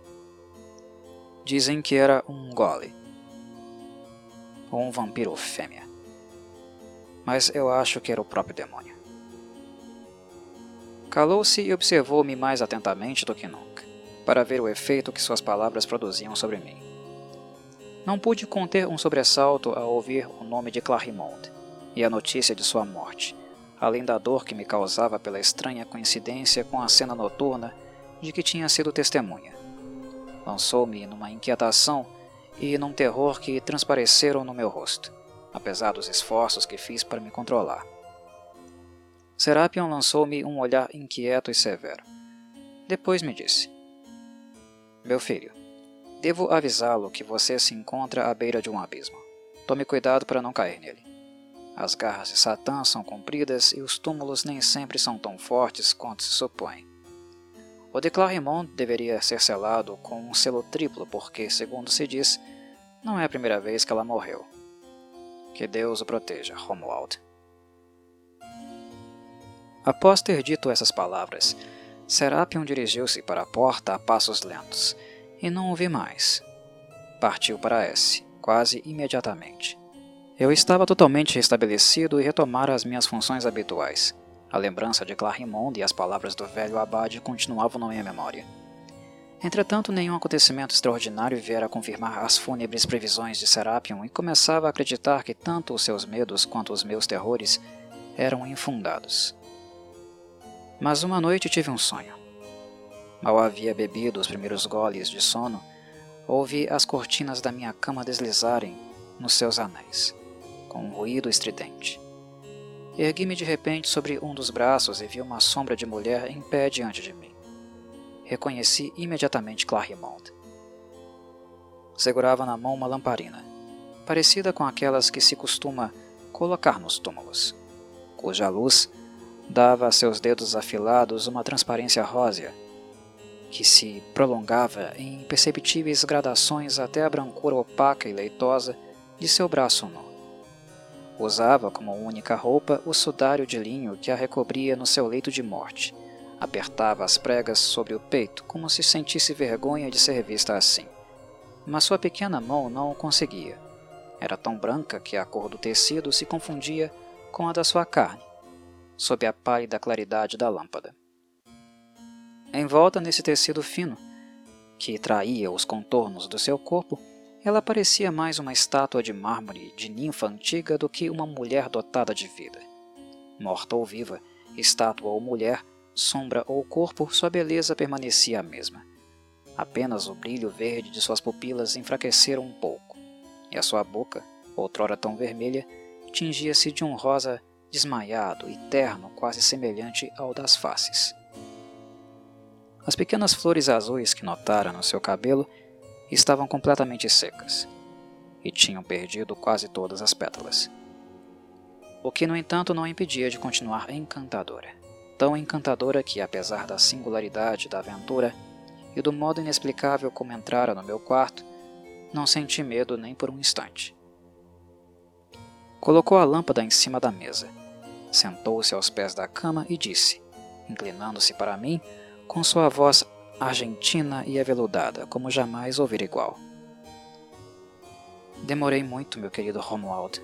Dizem que era um gole, ou um vampiro fêmea, mas eu acho que era o próprio demônio. Calou-se e observou-me mais atentamente do que nunca, para ver o efeito que suas palavras produziam sobre mim. Não pude conter um sobressalto ao ouvir o nome de Clarimonde e a notícia de sua morte, além da dor que me causava pela estranha coincidência com a cena noturna de que tinha sido testemunha. Lançou-me numa inquietação e num terror que transpareceram no meu rosto, apesar dos esforços que fiz para me controlar. Serapion lançou-me um olhar inquieto e severo. Depois me disse: Meu filho, devo avisá-lo que você se encontra à beira de um abismo. Tome cuidado para não cair nele. As garras de Satã são compridas e os túmulos nem sempre são tão fortes quanto se supõe. O de Clarimont deveria ser selado com um selo triplo, porque, segundo se diz, não é a primeira vez que ela morreu. Que Deus o proteja, Romuald. Após ter dito essas palavras, Serapion dirigiu-se para a porta a passos lentos, e não o vi mais. Partiu para S, quase imediatamente. Eu estava totalmente restabelecido e retomara as minhas funções habituais. A lembrança de Clarimonde e as palavras do velho abade continuavam na minha memória. Entretanto, nenhum acontecimento extraordinário viera confirmar as fúnebres previsões de Serapion e começava a acreditar que tanto os seus medos quanto os meus terrores eram infundados. Mas uma noite tive um sonho. Mal havia bebido os primeiros goles de sono, ouvi as cortinas da minha cama deslizarem nos seus anéis com um ruído estridente. Ergui-me de repente sobre um dos braços e vi uma sombra de mulher em pé diante de mim. Reconheci imediatamente Clarimond. Segurava na mão uma lamparina, parecida com aquelas que se costuma colocar nos túmulos, cuja luz dava a seus dedos afilados uma transparência rósea, que se prolongava em imperceptíveis gradações até a brancura opaca e leitosa de seu braço nu. Usava como única roupa o sudário de linho que a recobria no seu leito de morte. Apertava as pregas sobre o peito, como se sentisse vergonha de ser vista assim. Mas sua pequena mão não o conseguia. Era tão branca que a cor do tecido se confundia com a da sua carne, sob a pálida claridade da lâmpada. Envolta nesse tecido fino, que traía os contornos do seu corpo, ela parecia mais uma estátua de mármore de ninfa antiga do que uma mulher dotada de vida. Morta ou viva, estátua ou mulher, sombra ou corpo, sua beleza permanecia a mesma. Apenas o brilho verde de suas pupilas enfraquecera um pouco, e a sua boca, outrora tão vermelha, tingia-se de um rosa desmaiado e terno quase semelhante ao das faces. As pequenas flores azuis que notara no seu cabelo estavam completamente secas e tinham perdido quase todas as pétalas. O que, no entanto, não impedia de continuar encantadora. Tão encantadora que, apesar da singularidade da aventura e do modo inexplicável como entrara no meu quarto, não senti medo nem por um instante. Colocou a lâmpada em cima da mesa, sentou-se aos pés da cama e disse, inclinando-se para mim, com sua voz argentina e aveludada, como jamais ouvir igual. Demorei muito, meu querido Romuald,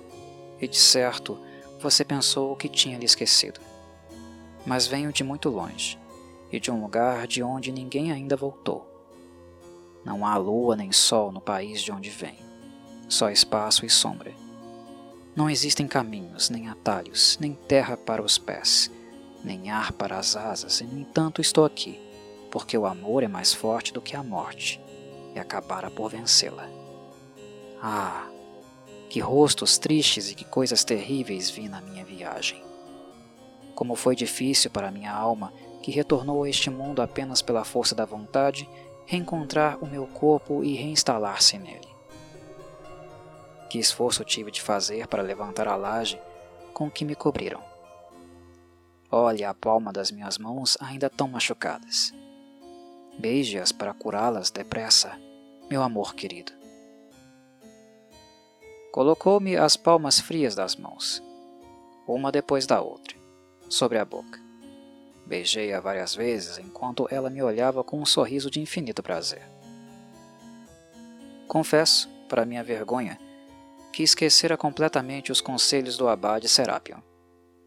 e de certo você pensou que tinha lhe esquecido. Mas venho de muito longe, e de um lugar de onde ninguém ainda voltou. Não há lua nem sol no país de onde venho, só espaço e sombra. Não existem caminhos, nem atalhos, nem terra para os pés, nem ar para as asas, e no entanto estou aqui porque o amor é mais forte do que a morte e acabara por vencê-la. Ah, que rostos tristes e que coisas terríveis vi na minha viagem. Como foi difícil para minha alma, que retornou a este mundo apenas pela força da vontade, reencontrar o meu corpo e reinstalar-se nele. Que esforço tive de fazer para levantar a laje com que me cobriram. Olhe a palma das minhas mãos ainda tão machucadas. Beije-as para curá-las depressa, meu amor querido. Colocou-me as palmas frias das mãos, uma depois da outra, sobre a boca. Beijei-a várias vezes enquanto ela me olhava com um sorriso de infinito prazer. Confesso, para minha vergonha, que esquecera completamente os conselhos do abade Serapion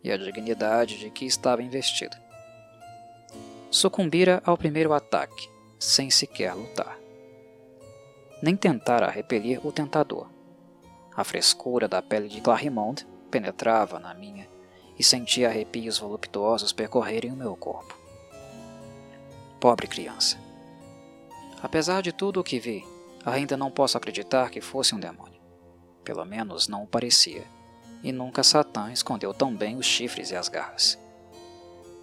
e a dignidade de que estava investido sucumbira ao primeiro ataque, sem sequer lutar. Nem tentara repelir o tentador. A frescura da pele de Clarimond penetrava na minha e sentia arrepios voluptuosos percorrerem o meu corpo. Pobre criança. Apesar de tudo o que vi, ainda não posso acreditar que fosse um demônio. Pelo menos não o parecia, e nunca Satã escondeu tão bem os chifres e as garras.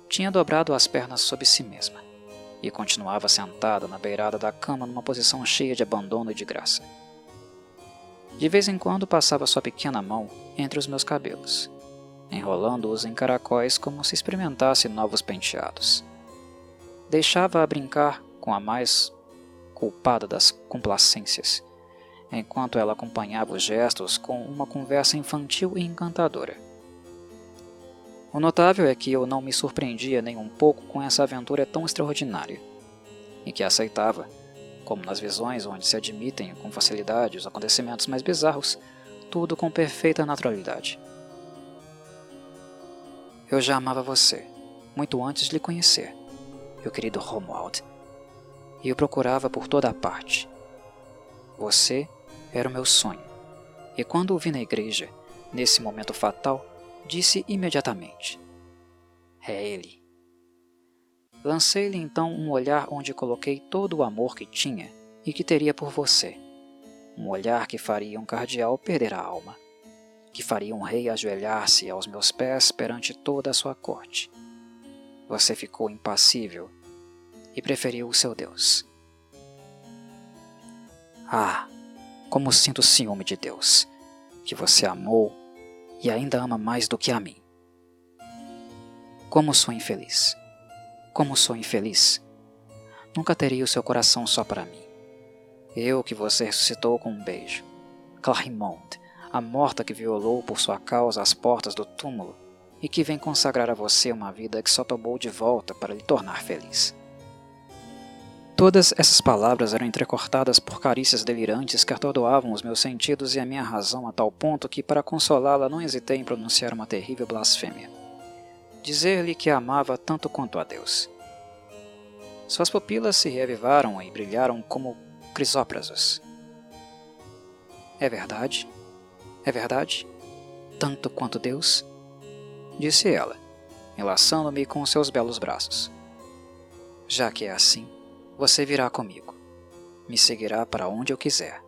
Tinha dobrado as pernas sobre si mesma e continuava sentada na beirada da cama numa posição cheia de abandono e de graça. De vez em quando passava sua pequena mão entre os meus cabelos, enrolando-os em caracóis como se experimentasse novos penteados. Deixava-a brincar com a mais culpada das complacências, enquanto ela acompanhava os gestos com uma conversa infantil e encantadora. O notável é que eu não me surpreendia nem um pouco com essa aventura tão extraordinária, e que aceitava, como nas visões onde se admitem com facilidade os acontecimentos mais bizarros, tudo com perfeita naturalidade. Eu já amava você, muito antes de lhe conhecer, meu querido Romuald, e o procurava por toda a parte. Você era o meu sonho, e quando o vi na igreja, nesse momento fatal, disse imediatamente: É ele. Lancei-lhe então um olhar onde coloquei todo o amor que tinha e que teria por você. Um olhar que faria um cardeal perder a alma, que faria um rei ajoelhar-se aos meus pés perante toda a sua corte. Você ficou impassível e preferiu o seu Deus. Ah, como sinto ciúme de Deus, que você amou e ainda ama mais do que a mim. Como sou infeliz. Como sou infeliz. Nunca teria o seu coração só para mim. Eu que você ressuscitou com um beijo. Clarimond, a morta que violou por sua causa as portas do túmulo e que vem consagrar a você uma vida que só tomou de volta para lhe tornar feliz. Todas essas palavras eram entrecortadas por carícias delirantes que atordoavam os meus sentidos e a minha razão a tal ponto que, para consolá-la, não hesitei em pronunciar uma terrível blasfêmia. Dizer-lhe que a amava tanto quanto a Deus. Suas pupilas se reavivaram e brilharam como crisóprasos. É verdade? É verdade? Tanto quanto Deus? Disse ela, enlaçando-me com seus belos braços. Já que é assim, você virá comigo. Me seguirá para onde eu quiser.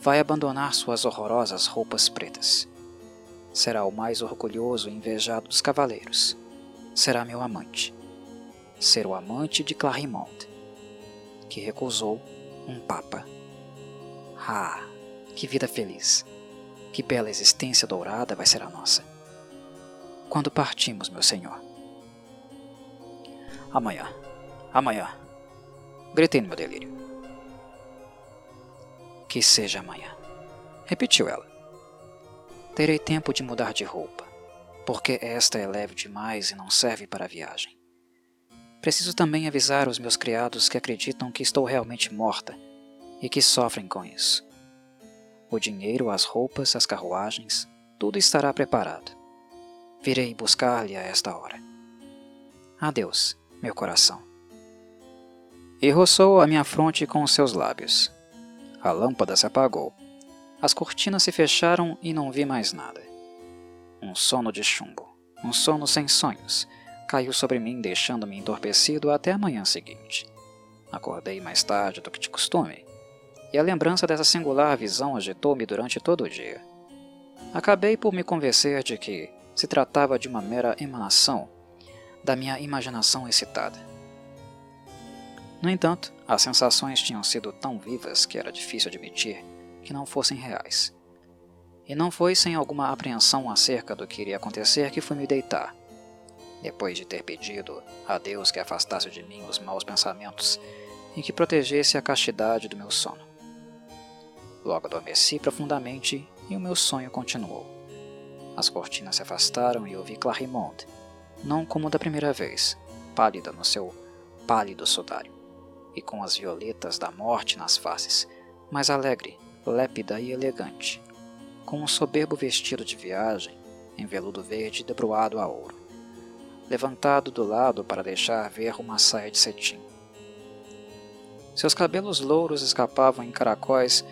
Vai abandonar suas horrorosas roupas pretas. Será o mais orgulhoso e invejado dos cavaleiros. Será meu amante. Ser o amante de Clarimond, que recusou um papa. Ah, que vida feliz! Que bela existência dourada vai ser a nossa. Quando partimos, meu senhor? Amanhã. Amanhã. Gritei no meu delírio. Que seja amanhã, repetiu ela. Terei tempo de mudar de roupa, porque esta é leve demais e não serve para a viagem. Preciso também avisar os meus criados que acreditam que estou realmente morta e que sofrem com isso. O dinheiro, as roupas, as carruagens, tudo estará preparado. Virei buscar-lhe a esta hora. Adeus, meu coração e roçou a minha fronte com os seus lábios. A lâmpada se apagou. As cortinas se fecharam e não vi mais nada. Um sono de chumbo, um sono sem sonhos, caiu sobre mim, deixando-me entorpecido até a manhã seguinte. Acordei mais tarde do que de costume, e a lembrança dessa singular visão agitou-me durante todo o dia. Acabei por me convencer de que se tratava de uma mera emanação da minha imaginação excitada. No entanto, as sensações tinham sido tão vivas que era difícil admitir que não fossem reais. E não foi sem alguma apreensão acerca do que iria acontecer que fui me deitar. Depois de ter pedido a Deus que afastasse de mim os maus pensamentos e que protegesse a castidade do meu sono. Logo adormeci profundamente e o meu sonho continuou. As cortinas se afastaram e ouvi Clarimond, não como da primeira vez, pálida no seu pálido sudário e com as violetas da morte nas faces, mas alegre, lépida e elegante, com um soberbo vestido de viagem, em veludo verde debruado a ouro, levantado do lado para deixar ver uma saia de cetim. Seus cabelos louros escapavam em caracóis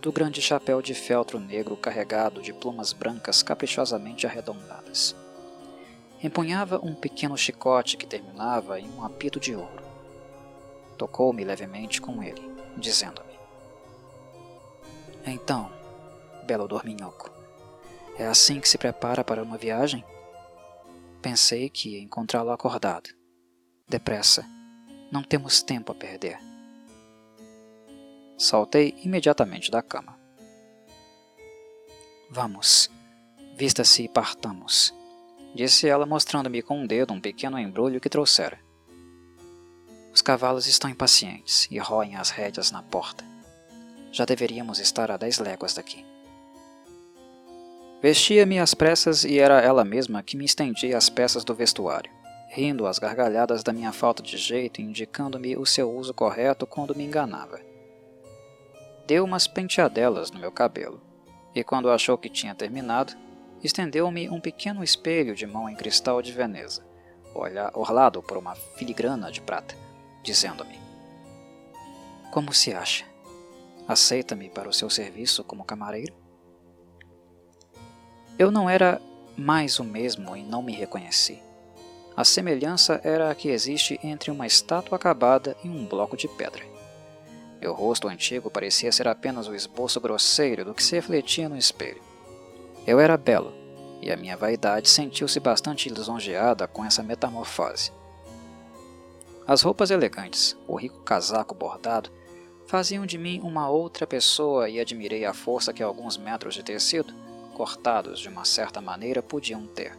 do grande chapéu de feltro negro carregado de plumas brancas caprichosamente arredondadas. Empunhava um pequeno chicote que terminava em um apito de ouro tocou-me levemente com ele, dizendo-me: Então, belo dorminhoco, é assim que se prepara para uma viagem? Pensei que ia encontrá-lo acordado. Depressa. Não temos tempo a perder. Saltei imediatamente da cama. Vamos, vista-se e partamos, disse ela mostrando-me com um dedo um pequeno embrulho que trouxera. Os cavalos estão impacientes e roem as rédeas na porta. Já deveríamos estar a dez léguas daqui. Vestia-me às pressas e era ela mesma que me estendia as peças do vestuário, rindo às gargalhadas da minha falta de jeito e indicando-me o seu uso correto quando me enganava. Deu umas penteadelas no meu cabelo, e quando achou que tinha terminado, estendeu-me um pequeno espelho de mão em cristal de Veneza, orlado por uma filigrana de prata dizendo-me: Como se acha? Aceita-me para o seu serviço como camareiro? Eu não era mais o mesmo e não me reconheci. A semelhança era a que existe entre uma estátua acabada e um bloco de pedra. Meu rosto antigo parecia ser apenas o esboço grosseiro do que se refletia no espelho. Eu era belo, e a minha vaidade sentiu-se bastante lisonjeada com essa metamorfose. As roupas elegantes, o rico casaco bordado, faziam de mim uma outra pessoa e admirei a força que alguns metros de tecido, cortados de uma certa maneira, podiam ter.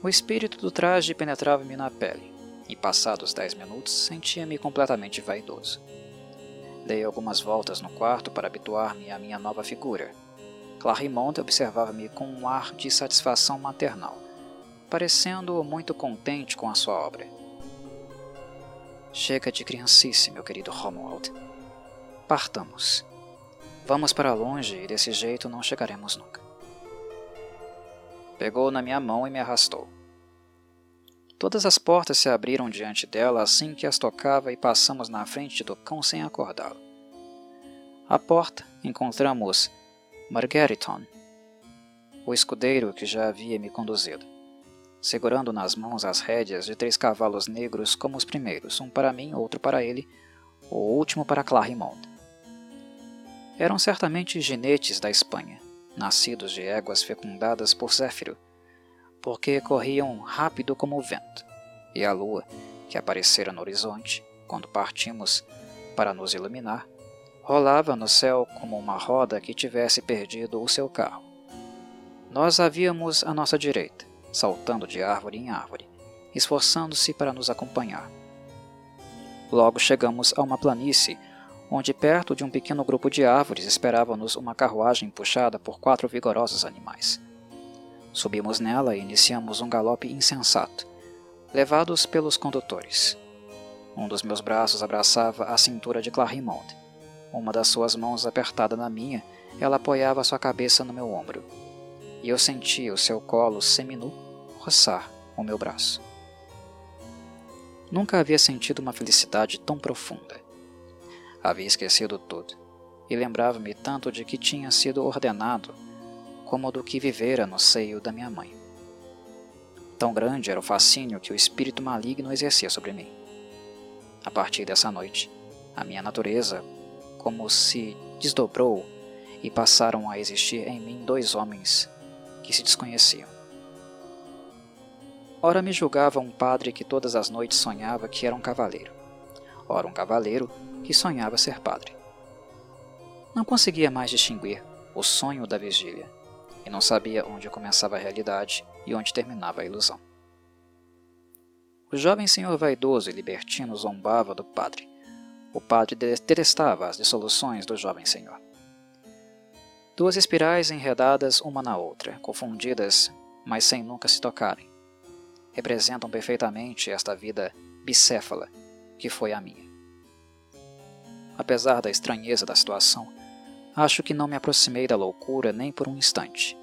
O espírito do traje penetrava-me na pele, e passados dez minutos sentia-me completamente vaidoso. Dei algumas voltas no quarto para habituar-me à minha nova figura. Clarimonde observava-me com um ar de satisfação maternal, parecendo muito contente com a sua obra. Chega de criancice, meu querido Romuald. Partamos. Vamos para longe e desse jeito não chegaremos nunca. Pegou na minha mão e me arrastou. Todas as portas se abriram diante dela assim que as tocava e passamos na frente do cão sem acordá-lo. À porta encontramos Margariton, o escudeiro que já havia me conduzido segurando nas mãos as rédeas de três cavalos negros como os primeiros, um para mim, outro para ele, o último para Clarimond. Eram certamente ginetes da Espanha, nascidos de éguas fecundadas por Zéfiro, porque corriam rápido como o vento, e a lua, que aparecera no horizonte, quando partimos para nos iluminar, rolava no céu como uma roda que tivesse perdido o seu carro. Nós a víamos à nossa direita, saltando de árvore em árvore, esforçando-se para nos acompanhar. Logo chegamos a uma planície, onde perto de um pequeno grupo de árvores esperava-nos uma carruagem puxada por quatro vigorosos animais. Subimos nela e iniciamos um galope insensato, levados pelos condutores. Um dos meus braços abraçava a cintura de Clarimonde. Uma das suas mãos apertada na minha, ela apoiava sua cabeça no meu ombro e eu senti o seu colo seminu roçar o meu braço. Nunca havia sentido uma felicidade tão profunda. Havia esquecido tudo, e lembrava-me tanto de que tinha sido ordenado como do que vivera no seio da minha mãe. Tão grande era o fascínio que o espírito maligno exercia sobre mim. A partir dessa noite, a minha natureza como se desdobrou e passaram a existir em mim dois homens que se desconheciam. Ora me julgava um padre que todas as noites sonhava que era um cavaleiro, ora um cavaleiro que sonhava ser padre. Não conseguia mais distinguir o sonho da vigília, e não sabia onde começava a realidade e onde terminava a ilusão. O jovem senhor vaidoso e libertino zombava do padre. O padre detestava as dissoluções do jovem senhor. Duas espirais enredadas uma na outra, confundidas, mas sem nunca se tocarem. Representam perfeitamente esta vida bicéfala que foi a minha. Apesar da estranheza da situação, acho que não me aproximei da loucura nem por um instante.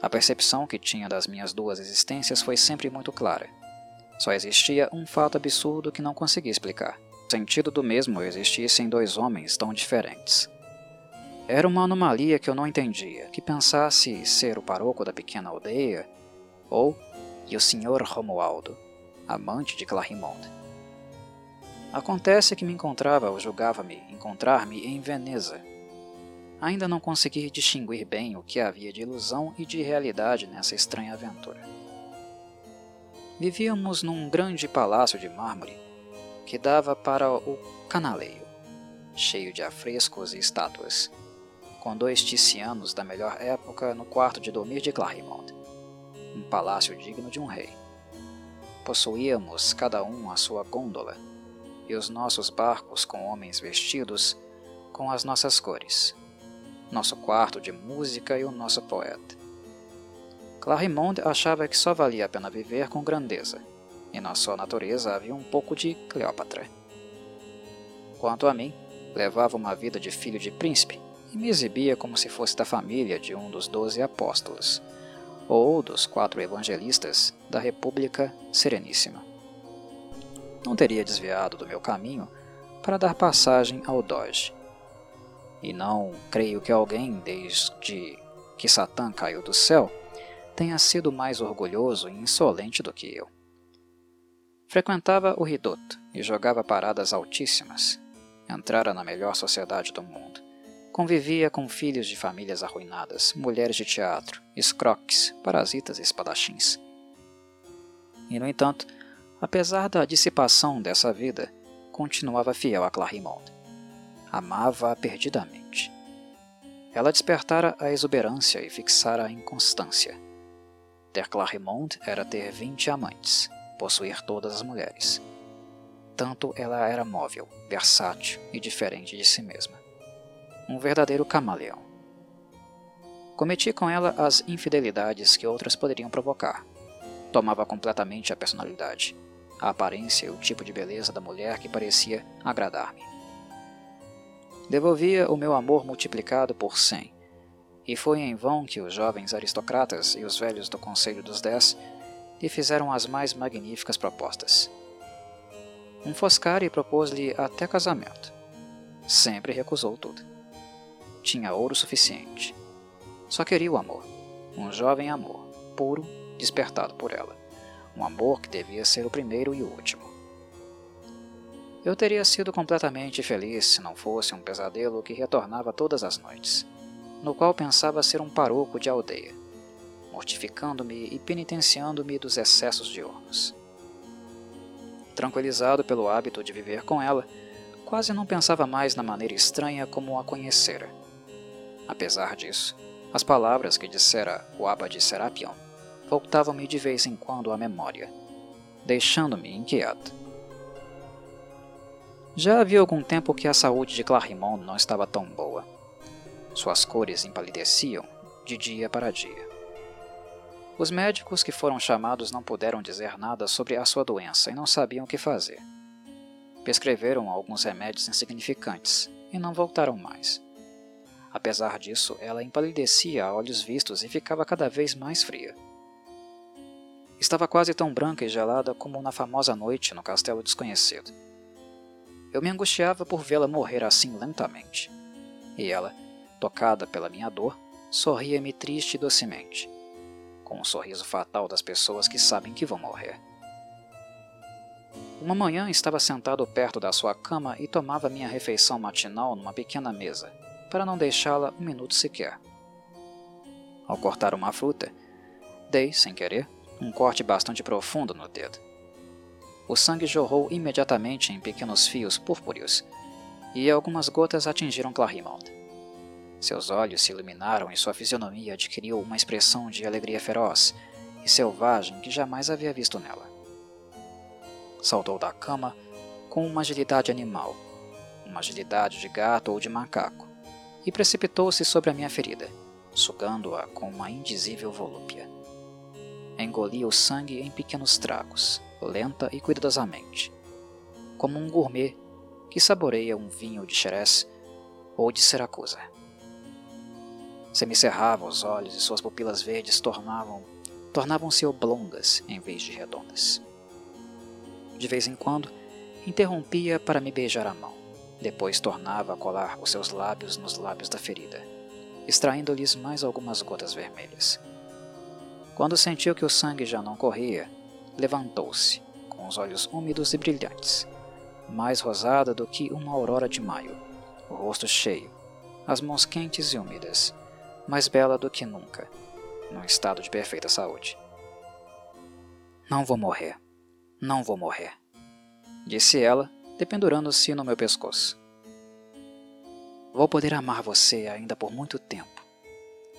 A percepção que tinha das minhas duas existências foi sempre muito clara. Só existia um fato absurdo que não conseguia explicar. O sentido do mesmo existisse em dois homens tão diferentes. Era uma anomalia que eu não entendia, que pensasse ser o paroco da pequena aldeia, ou e o Sr. Romualdo, amante de Clarimonde. Acontece que me encontrava ou julgava-me encontrar-me em Veneza. Ainda não consegui distinguir bem o que havia de ilusão e de realidade nessa estranha aventura. Vivíamos num grande palácio de mármore que dava para o canaleio, cheio de afrescos e estátuas, com dois ticianos da melhor época no quarto de dormir de Clarimond, um palácio digno de um rei. Possuíamos cada um a sua gôndola e os nossos barcos com homens vestidos com as nossas cores, nosso quarto de música e o nosso poeta. Clarimond achava que só valia a pena viver com grandeza, e na sua natureza havia um pouco de Cleópatra. Quanto a mim, levava uma vida de filho de príncipe e me exibia como se fosse da família de um dos doze apóstolos, ou dos quatro evangelistas da República Sereníssima. Não teria desviado do meu caminho para dar passagem ao Doge. E não creio que alguém, desde que Satã caiu do céu, tenha sido mais orgulhoso e insolente do que eu. Frequentava o Ridoto e jogava paradas altíssimas. Entrara na melhor sociedade do mundo. Convivia com filhos de famílias arruinadas, mulheres de teatro, escroques, parasitas e espadachins. E, no entanto, apesar da dissipação dessa vida, continuava fiel a Clarimond. Amava-a perdidamente. Ela despertara a exuberância e fixara a inconstância. Ter Clarimond era ter vinte amantes, possuir todas as mulheres. Tanto ela era móvel, versátil e diferente de si mesma um verdadeiro camaleão. Cometi com ela as infidelidades que outras poderiam provocar. Tomava completamente a personalidade, a aparência e o tipo de beleza da mulher que parecia agradar-me. Devolvia o meu amor multiplicado por cem, e foi em vão que os jovens aristocratas e os velhos do Conselho dos Dez lhe fizeram as mais magníficas propostas. Um Foscari propôs-lhe até casamento. Sempre recusou tudo tinha ouro suficiente. Só queria o amor, um jovem amor, puro, despertado por ela. Um amor que devia ser o primeiro e o último. Eu teria sido completamente feliz se não fosse um pesadelo que retornava todas as noites, no qual pensava ser um paroco de aldeia, mortificando-me e penitenciando-me dos excessos diurnos. Tranquilizado pelo hábito de viver com ela, quase não pensava mais na maneira estranha como a conhecera Apesar disso, as palavras que dissera o Abade Serapion voltavam-me de vez em quando à memória, deixando-me inquieto. Já havia algum tempo que a saúde de Clarimond não estava tão boa. Suas cores empalideciam de dia para dia. Os médicos que foram chamados não puderam dizer nada sobre a sua doença e não sabiam o que fazer. Prescreveram alguns remédios insignificantes e não voltaram mais. Apesar disso, ela empalidecia a olhos vistos e ficava cada vez mais fria. Estava quase tão branca e gelada como na famosa noite no castelo desconhecido. Eu me angustiava por vê-la morrer assim lentamente. E ela, tocada pela minha dor, sorria-me triste e docemente, com o um sorriso fatal das pessoas que sabem que vão morrer. Uma manhã estava sentado perto da sua cama e tomava minha refeição matinal numa pequena mesa, para não deixá-la um minuto sequer. Ao cortar uma fruta, dei, sem querer, um corte bastante profundo no dedo. O sangue jorrou imediatamente em pequenos fios púrpureos, e algumas gotas atingiram Clarimond. Seus olhos se iluminaram e sua fisionomia adquiriu uma expressão de alegria feroz e selvagem que jamais havia visto nela. Saltou da cama com uma agilidade animal, uma agilidade de gato ou de macaco, e precipitou-se sobre a minha ferida, sugando-a com uma indizível volúpia. Engolia o sangue em pequenos tragos, lenta e cuidadosamente, como um gourmet que saboreia um vinho de Xerez ou de Siracusa. Semicerrava os olhos e suas pupilas verdes tornavam tornavam-se oblongas em vez de redondas. De vez em quando, interrompia para me beijar a mão depois tornava a colar os seus lábios nos lábios da ferida, extraindo-lhes mais algumas gotas vermelhas. Quando sentiu que o sangue já não corria, levantou-se, com os olhos úmidos e brilhantes, mais rosada do que uma aurora de maio, o rosto cheio, as mãos quentes e úmidas, mais bela do que nunca, num estado de perfeita saúde. Não vou morrer. Não vou morrer. Disse ela, dependurando-se no meu pescoço. Vou poder amar você ainda por muito tempo.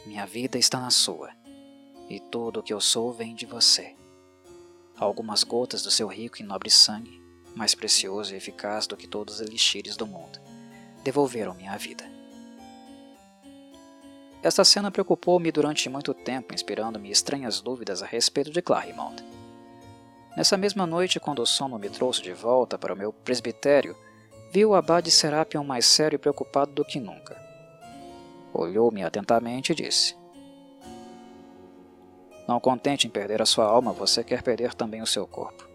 Minha vida está na sua, e tudo o que eu sou vem de você. Algumas gotas do seu rico e nobre sangue, mais precioso e eficaz do que todos os elixires do mundo, devolveram-me a vida. Esta cena preocupou-me durante muito tempo, inspirando-me estranhas dúvidas a respeito de Clarimond. Nessa mesma noite, quando o sono me trouxe de volta para o meu presbitério, vi o abade Serapion mais sério e preocupado do que nunca. Olhou-me atentamente e disse: Não contente em perder a sua alma, você quer perder também o seu corpo.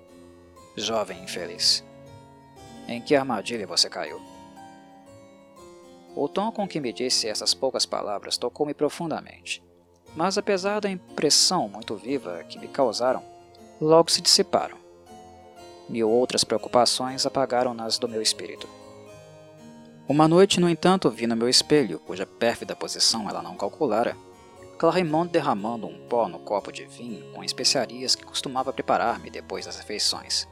Jovem infeliz. Em que armadilha você caiu? O tom com que me disse essas poucas palavras tocou-me profundamente, mas apesar da impressão muito viva que me causaram, logo se dissiparam mil outras preocupações apagaram-nas do meu espírito. Uma noite, no entanto, vi no meu espelho, cuja pérfida posição ela não calculara, Clarimond derramando um pó no copo de vinho com especiarias que costumava preparar-me depois das refeições.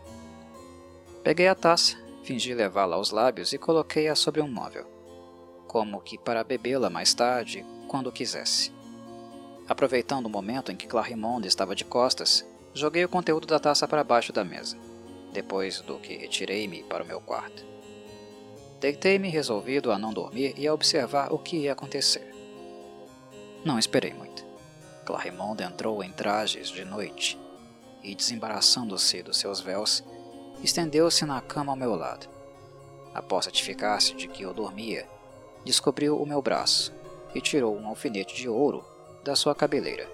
Peguei a taça, fingi levá-la aos lábios e coloquei-a sobre um móvel, como que para bebê-la mais tarde, quando quisesse. Aproveitando o momento em que Clarimond estava de costas, joguei o conteúdo da taça para baixo da mesa depois do que retirei-me para o meu quarto. Deitei-me resolvido a não dormir e a observar o que ia acontecer. Não esperei muito. Clarimonde entrou em trajes de noite e, desembaraçando-se dos seus véus, estendeu-se na cama ao meu lado. Após certificar-se de que eu dormia, descobriu o meu braço e tirou um alfinete de ouro da sua cabeleira,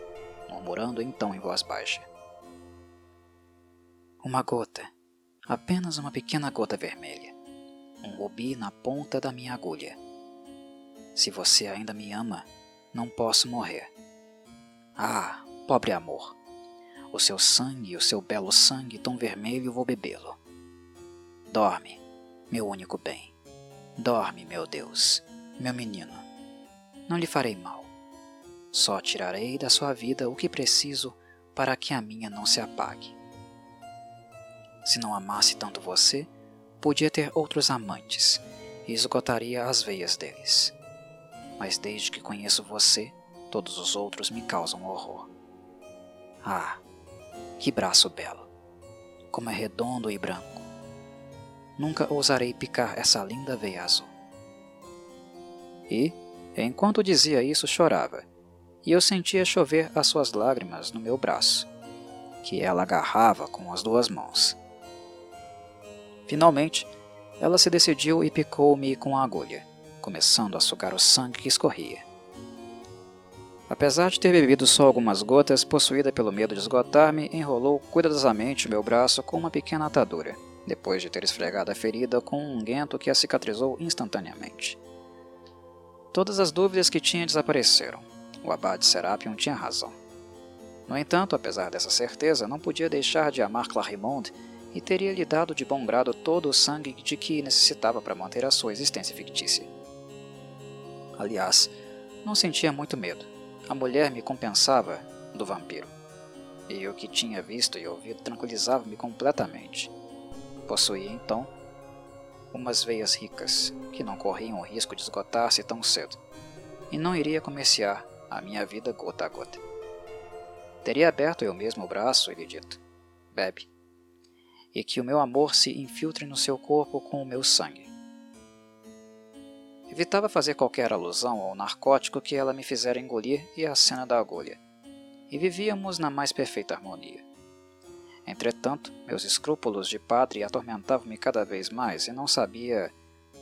murmurando então em voz baixa: Uma gota apenas uma pequena gota vermelha, um rubi na ponta da minha agulha. Se você ainda me ama, não posso morrer. Ah, pobre amor! O seu sangue, o seu belo sangue tão vermelho, vou bebê-lo. Dorme, meu único bem. Dorme, meu Deus, meu menino. Não lhe farei mal. Só tirarei da sua vida o que preciso para que a minha não se apague. Se não amasse tanto você, podia ter outros amantes e esgotaria as veias deles. Mas desde que conheço você, todos os outros me causam horror. Ah, que braço belo! Como é redondo e branco. Nunca ousarei picar essa linda veia azul. E, enquanto dizia isso, chorava, e eu sentia chover as suas lágrimas no meu braço, que ela agarrava com as duas mãos. Finalmente, ela se decidiu e picou-me com a agulha, começando a sugar o sangue que escorria. Apesar de ter bebido só algumas gotas, possuída pelo medo de esgotar-me, enrolou cuidadosamente meu braço com uma pequena atadura, depois de ter esfregado a ferida com um unguento que a cicatrizou instantaneamente. Todas as dúvidas que tinha desapareceram. O abade Serapion tinha razão. No entanto, apesar dessa certeza, não podia deixar de amar Clarimonde e teria lhe dado de bom grado todo o sangue de que necessitava para manter a sua existência fictícia. Aliás, não sentia muito medo. A mulher me compensava do vampiro. E o que tinha visto e ouvido tranquilizava-me completamente. Possuía, então, umas veias ricas, que não corriam o risco de esgotar-se tão cedo, e não iria comerciar a minha vida gota a gota. Teria aberto eu mesmo o braço e lhe dito: Bebe e que o meu amor se infiltre no seu corpo com o meu sangue. Evitava fazer qualquer alusão ao narcótico que ela me fizera engolir e à cena da agulha, e vivíamos na mais perfeita harmonia. Entretanto, meus escrúpulos de padre atormentavam-me cada vez mais e não sabia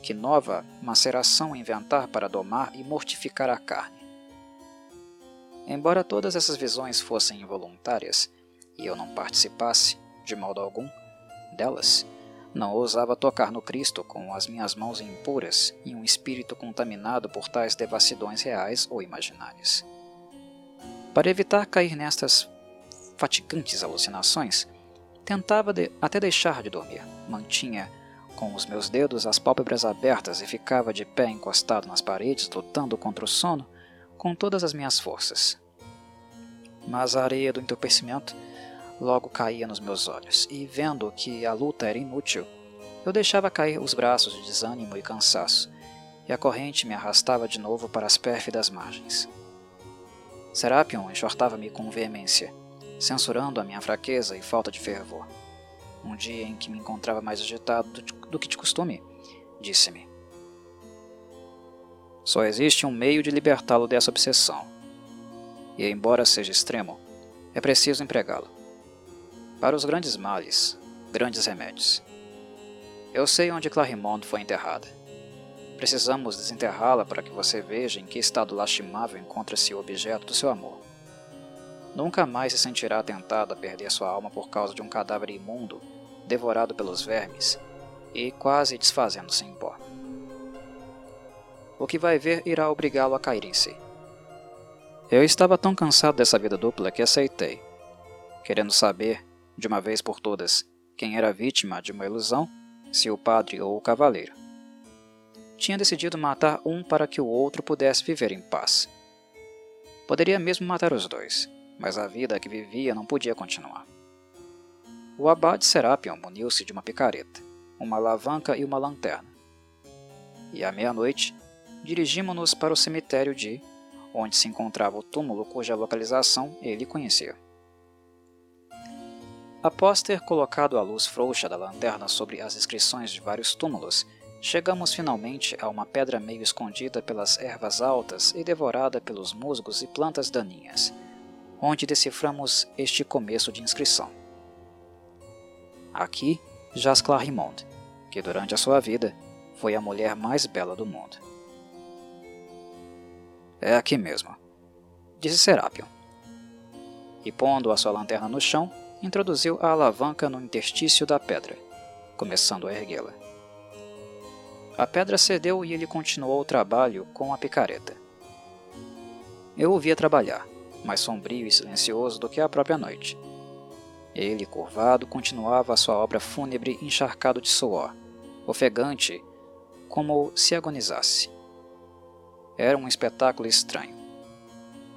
que nova maceração inventar para domar e mortificar a carne. Embora todas essas visões fossem involuntárias e eu não participasse, de modo algum, delas, não ousava tocar no Cristo com as minhas mãos impuras e um espírito contaminado por tais devassidões reais ou imaginárias. Para evitar cair nestas fatigantes alucinações, tentava de, até deixar de dormir. Mantinha com os meus dedos as pálpebras abertas e ficava de pé encostado nas paredes, lutando contra o sono com todas as minhas forças. Mas a areia do entorpecimento logo caía nos meus olhos, e vendo que a luta era inútil, eu deixava cair os braços de desânimo e cansaço, e a corrente me arrastava de novo para as pérfidas margens. Serapion enxortava-me com veemência, censurando a minha fraqueza e falta de fervor. Um dia em que me encontrava mais agitado do que de costume, disse-me: Só existe um meio de libertá-lo dessa obsessão. E, embora seja extremo, é preciso empregá-lo. Para os grandes males, grandes remédios. Eu sei onde Clarimond foi enterrada. Precisamos desenterrá-la para que você veja em que estado lastimável encontra-se o objeto do seu amor. Nunca mais se sentirá tentado a perder sua alma por causa de um cadáver imundo, devorado pelos vermes e quase desfazendo-se em pó. O que vai ver irá obrigá-lo a cair em si. Eu estava tão cansado dessa vida dupla que aceitei, querendo saber, de uma vez por todas, quem era vítima de uma ilusão se o padre ou o cavaleiro. Tinha decidido matar um para que o outro pudesse viver em paz. Poderia mesmo matar os dois, mas a vida que vivia não podia continuar. O abade Serapion muniu-se de uma picareta, uma alavanca e uma lanterna. E à meia-noite, dirigimos-nos para o cemitério de, onde se encontrava o túmulo cuja localização ele conhecia. Após ter colocado a luz frouxa da lanterna sobre as inscrições de vários túmulos, chegamos finalmente a uma pedra meio escondida pelas ervas altas e devorada pelos musgos e plantas daninhas, onde deciframos este começo de inscrição. Aqui jaz Clarimond, que durante a sua vida foi a mulher mais bela do mundo. É aqui mesmo, disse Serapion. E pondo a sua lanterna no chão, introduziu a alavanca no interstício da pedra, começando a erguê-la. A pedra cedeu e ele continuou o trabalho com a picareta. Eu o via trabalhar, mais sombrio e silencioso do que a própria noite. Ele, curvado, continuava a sua obra fúnebre encharcado de suor, ofegante, como se agonizasse. Era um espetáculo estranho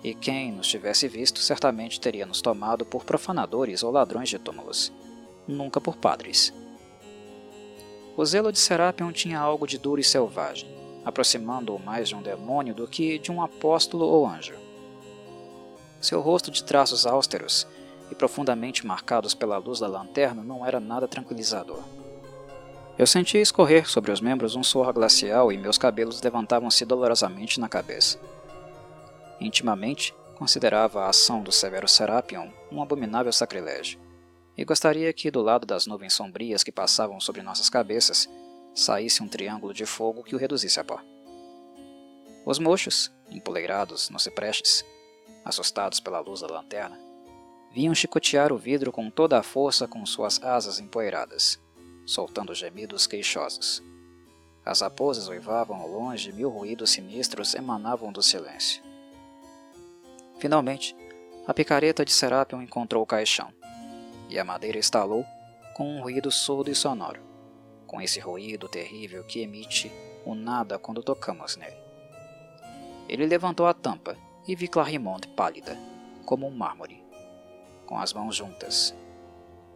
e quem nos tivesse visto certamente teria nos tomado por profanadores ou ladrões de túmulos, nunca por padres. O zelo de Serapion tinha algo de duro e selvagem, aproximando-o mais de um demônio do que de um apóstolo ou anjo. Seu rosto de traços austeros e profundamente marcados pela luz da lanterna não era nada tranquilizador. Eu sentia escorrer sobre os membros um suor glacial e meus cabelos levantavam-se dolorosamente na cabeça. Intimamente, considerava a ação do severo Serapion um abominável sacrilégio, e gostaria que, do lado das nuvens sombrias que passavam sobre nossas cabeças, saísse um triângulo de fogo que o reduzisse a pó. Os mochos, empoleirados nos ciprestes, assustados pela luz da lanterna, vinham chicotear o vidro com toda a força com suas asas empoeiradas, soltando gemidos queixosos. As raposas uivavam ao longe e mil ruídos sinistros emanavam do silêncio. Finalmente, a picareta de Serapion encontrou o caixão, e a madeira estalou com um ruído surdo e sonoro, com esse ruído terrível que emite o nada quando tocamos nele. Ele levantou a tampa e vi Clarimond pálida, como um mármore, com as mãos juntas.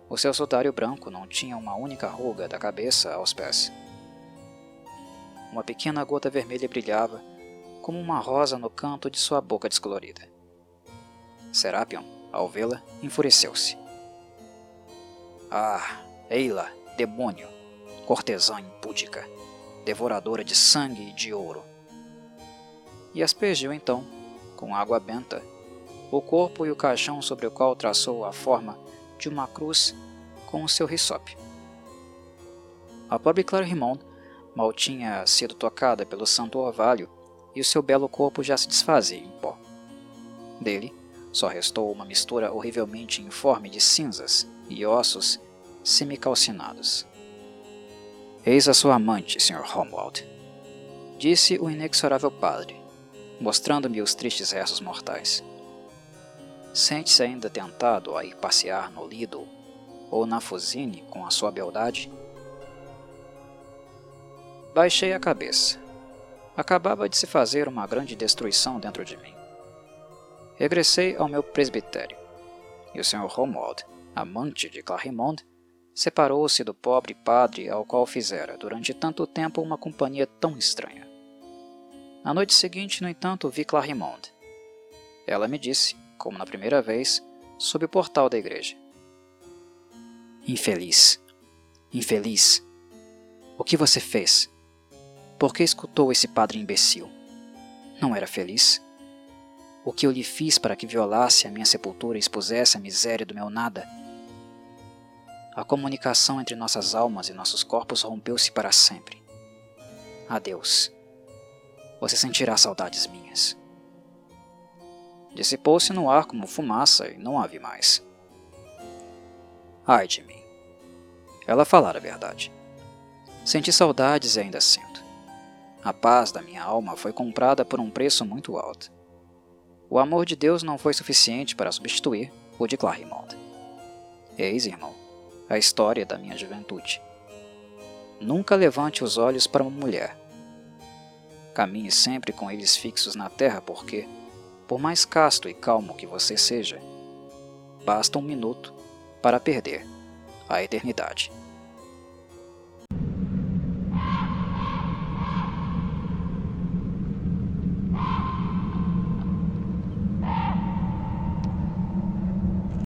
O seu sudário branco não tinha uma única ruga da cabeça aos pés. Uma pequena gota vermelha brilhava como uma rosa no canto de sua boca descolorida. Serapion, ao vê-la, enfureceu-se. Ah, Eila, demônio, cortesã impúdica, devoradora de sangue e de ouro. E aspergiu então, com água benta, o corpo e o caixão sobre o qual traçou a forma de uma cruz com o seu risope. A pobre Clarimond mal tinha sido tocada pelo santo orvalho e o seu belo corpo já se desfazia em pó. Dele só restou uma mistura horrivelmente informe de cinzas e ossos semicalcinados. Eis a sua amante, Sr. Homewood, disse o inexorável padre, mostrando-me os tristes restos mortais. Sente-se ainda tentado a ir passear no Lido ou na Fusine com a sua beldade? Baixei a cabeça. Acabava de se fazer uma grande destruição dentro de mim. Regressei ao meu presbitério, e o Sr. Romuald amante de Clarimond, separou-se do pobre padre ao qual fizera durante tanto tempo uma companhia tão estranha. Na noite seguinte, no entanto, vi Clarimond. Ela me disse, como na primeira vez, sob o portal da igreja: Infeliz, infeliz, o que você fez? Por que escutou esse padre imbecil? Não era feliz? O que eu lhe fiz para que violasse a minha sepultura e expusesse a miséria do meu nada? A comunicação entre nossas almas e nossos corpos rompeu-se para sempre. Adeus. Você sentirá saudades minhas. Dissipou-se no ar como fumaça e não a vi mais. Ai de mim. Ela falara a verdade. Senti saudades e ainda sinto. A paz da minha alma foi comprada por um preço muito alto. O amor de Deus não foi suficiente para substituir o de Clarimond. Eis, irmão, a história da minha juventude. Nunca levante os olhos para uma mulher. Caminhe sempre com eles fixos na terra, porque, por mais casto e calmo que você seja, basta um minuto para perder a eternidade.